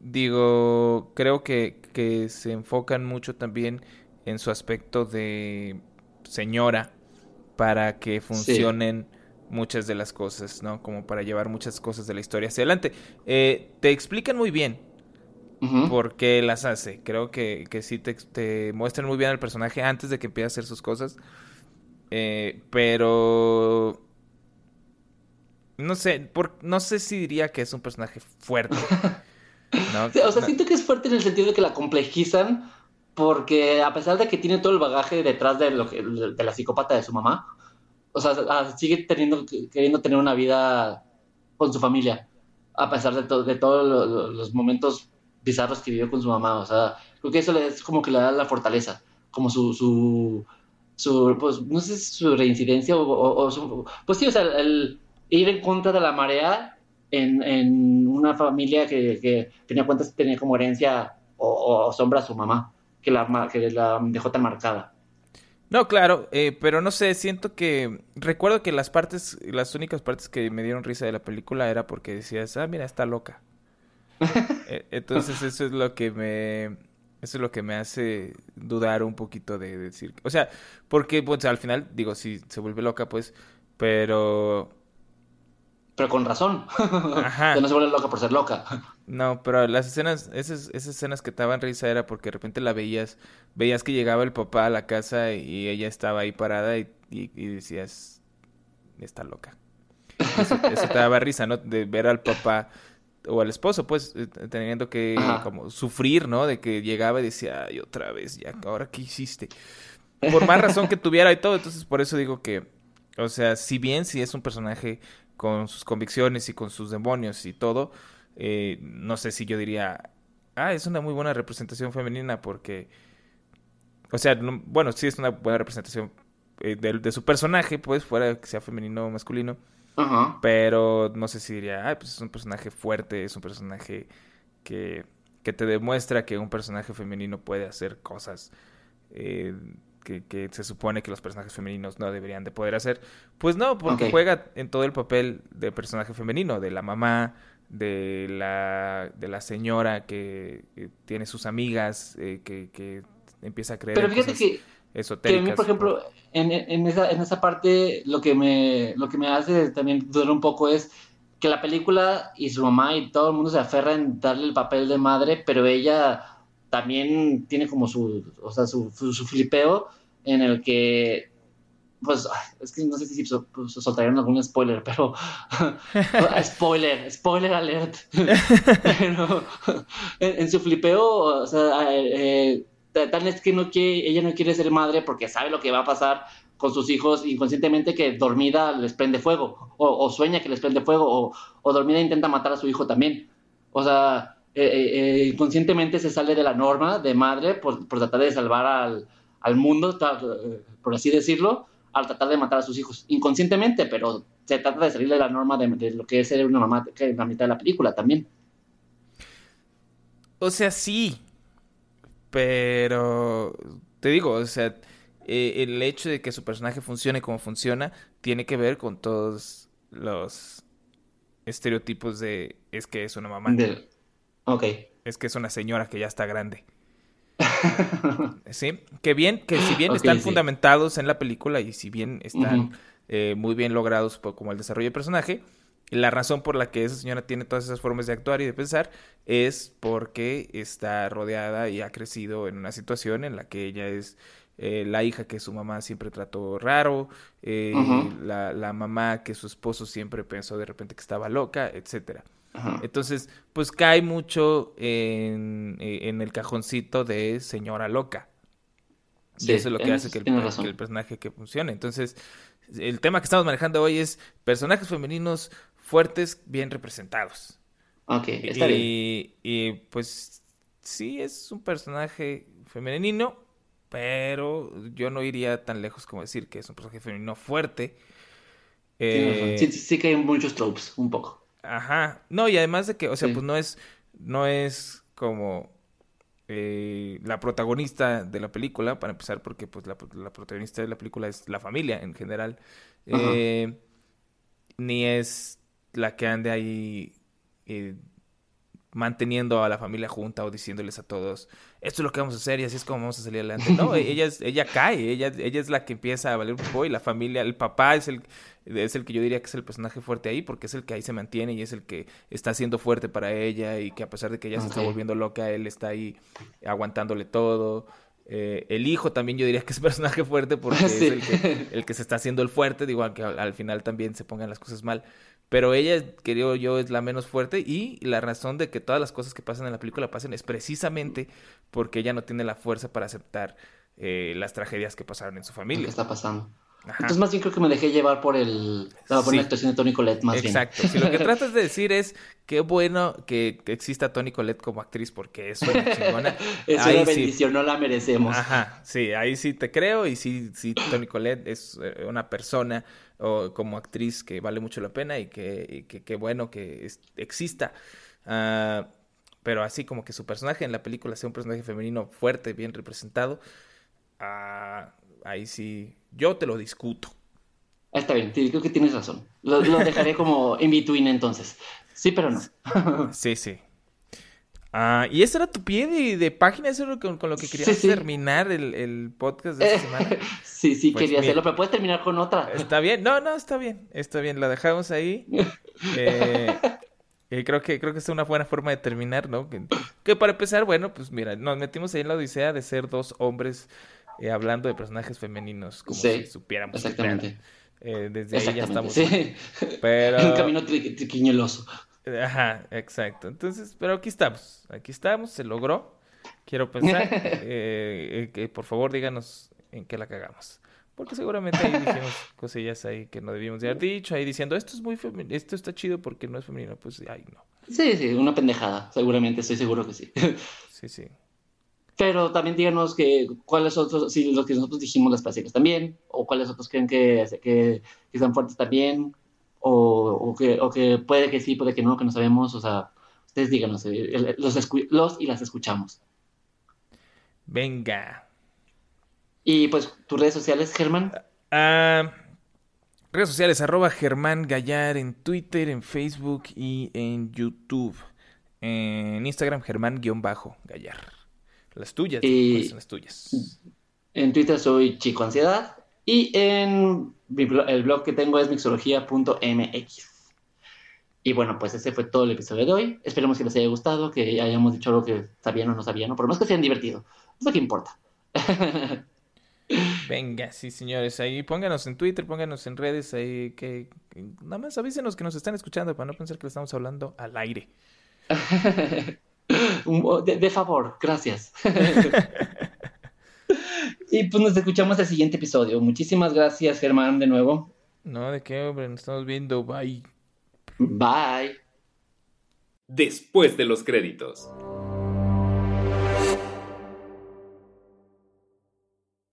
[SPEAKER 3] digo, creo que, que se enfocan mucho también en su aspecto de señora para que funcionen muchas de las cosas, ¿no? Como para llevar muchas cosas de la historia hacia adelante. Eh, te explican muy bien por qué las hace. Creo que, que sí te, muestran muy bien al personaje antes de que empiece a hacer sus cosas. Eh, pero No sé, por, no sé si diría que es un personaje fuerte. [laughs]
[SPEAKER 2] o sea, siento que es fuerte en el sentido de que la complejizan, porque a pesar de que tiene todo el bagaje detrás de, lo de la psicópata de su mamá, o sea, ah, sigue teniendo, queriendo tener una vida con su familia, a pesar de, de todos los momentos bizarros que vivió con su mamá. O sea, creo que eso es como que le da la fortaleza, como su, su, su pues, no sé, su reincidencia o, su, pues sí, o sea, el ir en contra de la marea en, en una familia que, que tenía cuentas, tenía como herencia o, sombra a su mamá, que la, que la dejó tan marcada.
[SPEAKER 3] No, claro, eh, pero no sé, siento que recuerdo que las partes, las únicas partes que me dieron risa de la película era porque decías, ah, mira, está loca. [laughs] E, entonces eso es lo que me, eso es lo que me hace dudar un poquito de, decir, o sea, porque pues al final digo, si se vuelve loca, pues, pero
[SPEAKER 2] pero con razón. Ajá. [laughs] que no se vuelve loca por ser loca.
[SPEAKER 3] No, pero las escenas, esas, esas escenas que estaban risa era porque de repente la veías, veías que llegaba el papá a la casa y ella estaba ahí parada y, decías, está loca. Eso, te daba risa, ¿no? De ver al papá o al esposo, pues, eh, teniendo que como sufrir, ¿no? De que llegaba y decía, ay, otra vez, ya, ¿ahora qué hiciste? Por más razón que tuviera y todo, entonces por eso digo que, o sea, si bien si es un personaje con sus convicciones y con sus demonios y todo, eh, no sé si yo diría, ah, es una muy buena representación femenina porque, o sea, bueno, sí es una buena representación eh, de, su personaje, pues, fuera que sea femenino o masculino, pero no sé si diría, ah, pues es un personaje fuerte, es un personaje que, que te demuestra que un personaje femenino puede hacer cosas. Eh, que, se supone que los personajes femeninos no deberían de poder hacer. Pues no, porque juega en todo el papel de personaje femenino, de la mamá, de la, de la señora que, tiene sus amigas, eh, que, empieza a creer
[SPEAKER 2] Pero fíjate que, que a mí, por ejemplo, en, en, esa, en esa parte lo que, me, lo que me hace también dudar un poco es que la película y su mamá y todo el mundo se aferra en darle el papel de madre, pero ella también tiene como su, o sea, su, su flipeo en el que pues es que no sé si pues, soltarían algún spoiler, pero [laughs] spoiler, spoiler alert. [laughs] pero en, su flipeo, o sea, eh, tal es que no quiere, ella no quiere ser madre porque sabe lo que va a pasar con sus hijos inconscientemente que dormida les prende fuego, o, sueña que les prende fuego, o, dormida intenta matar a su hijo también. O sea, eh, eh, inconscientemente se sale de la norma de madre por tratar de salvar al, al mundo, eh, por así decirlo, al tratar de matar a sus hijos inconscientemente, pero se trata de salir de la norma de, lo que es ser una mamá que en la mitad de la película también.
[SPEAKER 3] O sea, sí, pero te digo, o sea, eh, el hecho de que su personaje funcione como funciona tiene que ver con todos los estereotipos de es que es una mamá.
[SPEAKER 2] Ok.
[SPEAKER 3] Es que es una señora que ya está grande. Sí, que bien, que si bien están fundamentados en la película y si bien están eh, muy bien logrados como el desarrollo de personaje, la razón por la que esa señora tiene todas esas formas de actuar y de pensar es porque está rodeada y ha crecido en una situación en la que ella es eh, la hija que su mamá siempre trató raro, eh, la, la, mamá que su esposo siempre pensó de repente que estaba loca, etcétera. Entonces, pues cae mucho en, eh, en, el cajoncito de señora loca. y eso es lo que hace que el, personaje que funcione. Entonces, el tema que estamos manejando hoy es personajes femeninos fuertes, bien representados.
[SPEAKER 2] Ok, está
[SPEAKER 3] y, Y pues sí, es un personaje femenino, pero yo no iría tan lejos como decir que es un personaje femenino fuerte.
[SPEAKER 2] Eh, sí, sí, que hay muchos tropes, un poco.
[SPEAKER 3] Ajá. No, y además de que, o sea, pues no es, no es como eh, la protagonista de la película, para empezar, porque pues la, protagonista de la película es la familia en general. Eh, ni es la que ande ahí eh, manteniendo a la familia junta o diciéndoles a todos, esto es lo que vamos a hacer y así es como vamos a salir adelante. No, [laughs] ella, ella cae, ella, ella es la que empieza a valer un poco y la familia, el papá es el, es el que yo diría que es el personaje fuerte ahí porque es el que ahí se mantiene y es el que está siendo fuerte para ella y que a pesar de que ella se está volviendo loca, él está ahí aguantándole todo. Eh, el hijo también yo diría que es [laughs] personaje fuerte porque es el que, el que, se está haciendo el fuerte, digo, aunque al, al final también se pongan las cosas mal. Pero ella, creo yo, es la menos fuerte y la razón de que todas las cosas que pasan en la película pasen es precisamente porque ella no tiene la fuerza para aceptar eh, las tragedias que pasaron en su familia.
[SPEAKER 2] ¿Qué está pasando? Entonces más bien creo que me dejé llevar por el la actuación de Tony Collette más
[SPEAKER 3] Exacto. Si lo que [laughs] tratas de decir es qué bueno que exista Tony Collette como actriz porque es una chingona. [laughs]
[SPEAKER 2] es una bendición, no la merecemos.
[SPEAKER 3] Ajá, sí, ahí sí te creo y sí, sí Tony Collette es eh, una persona o como actriz que vale mucho la pena y que, qué bueno que exista. Ah, pero así como que su personaje en la película sea un personaje femenino fuerte, bien representado, ah, ahí sí, yo te lo discuto.
[SPEAKER 2] Está bien, creo que tienes razón. Lo, dejaré como [laughs] in between entonces. Sí, pero no.
[SPEAKER 3] sí, sí. Ah, y ese era tu pie de, página, eso es con, lo que querías terminar el, podcast de esta semana. [laughs]
[SPEAKER 2] sí, sí, pues quería hacerlo, pero puedes terminar con otra.
[SPEAKER 3] Está bien, no, no, está bien, está bien, la dejamos ahí. [laughs] Eh, eh, creo que creo que es una buena forma de terminar, ¿no? Que, para empezar, bueno, pues mira, nos metimos ahí en la odisea de ser dos hombres eh, hablando de personajes femeninos, como si supiéramos.
[SPEAKER 2] Exactamente.
[SPEAKER 3] desde ahí ya estamos.
[SPEAKER 2] Sí. Pero... [laughs] un camino triquiñueloso. [laughs]
[SPEAKER 3] Ajá, exacto. Entonces, pero aquí estamos, aquí estamos, se logró. Quiero pensar [laughs] eh, que por favor díganos en qué la cagamos. Porque seguramente ahí dijimos [laughs] cosillas ahí que no debíamos haber dicho, ahí diciendo esto es muy femenino, esto está chido porque no es femenino, pues ay no.
[SPEAKER 2] Sí, sí, una pendejada, seguramente, estoy seguro que sí.
[SPEAKER 3] Sí, sí.
[SPEAKER 2] Pero también díganos que cuáles otros, si los que nosotros dijimos las clásicas también, o cuáles otros creen que, que, que están fuertes también, o, que, o que puede que sí, puede que no, que no sabemos, o sea, ustedes díganos, eh, los, los y las escuchamos.
[SPEAKER 3] Venga.
[SPEAKER 2] Y pues, tus redes sociales, Germán.
[SPEAKER 3] Ah, redes sociales, arroba Germán Gallar en Twitter, en Facebook y en YouTube. En Instagram, Germán-Gallar. Las tuyas, y... las tuyas?
[SPEAKER 2] En Twitter soy Chico Ansiedad. Y en el blog que tengo es mixología.mx. Y bueno, pues ese fue todo el episodio de hoy. Esperemos que les haya gustado, que hayamos dicho algo que sabían o no sabían, ¿no? por lo menos que sean divertido. Eso que importa. [laughs]
[SPEAKER 3] Venga, sí, señores, ahí pónganos en Twitter, pónganos en redes, ahí que, nada más avísenos que nos están escuchando para no pensar que le estamos hablando al aire. [laughs]
[SPEAKER 2] de, de favor, gracias. [laughs] [laughs] Y pues nos escuchamos el siguiente episodio. Muchísimas gracias, Germán, de nuevo.
[SPEAKER 3] No, de qué, hombre, nos estamos viendo. Bye.
[SPEAKER 2] Bye.
[SPEAKER 1] Después de los créditos.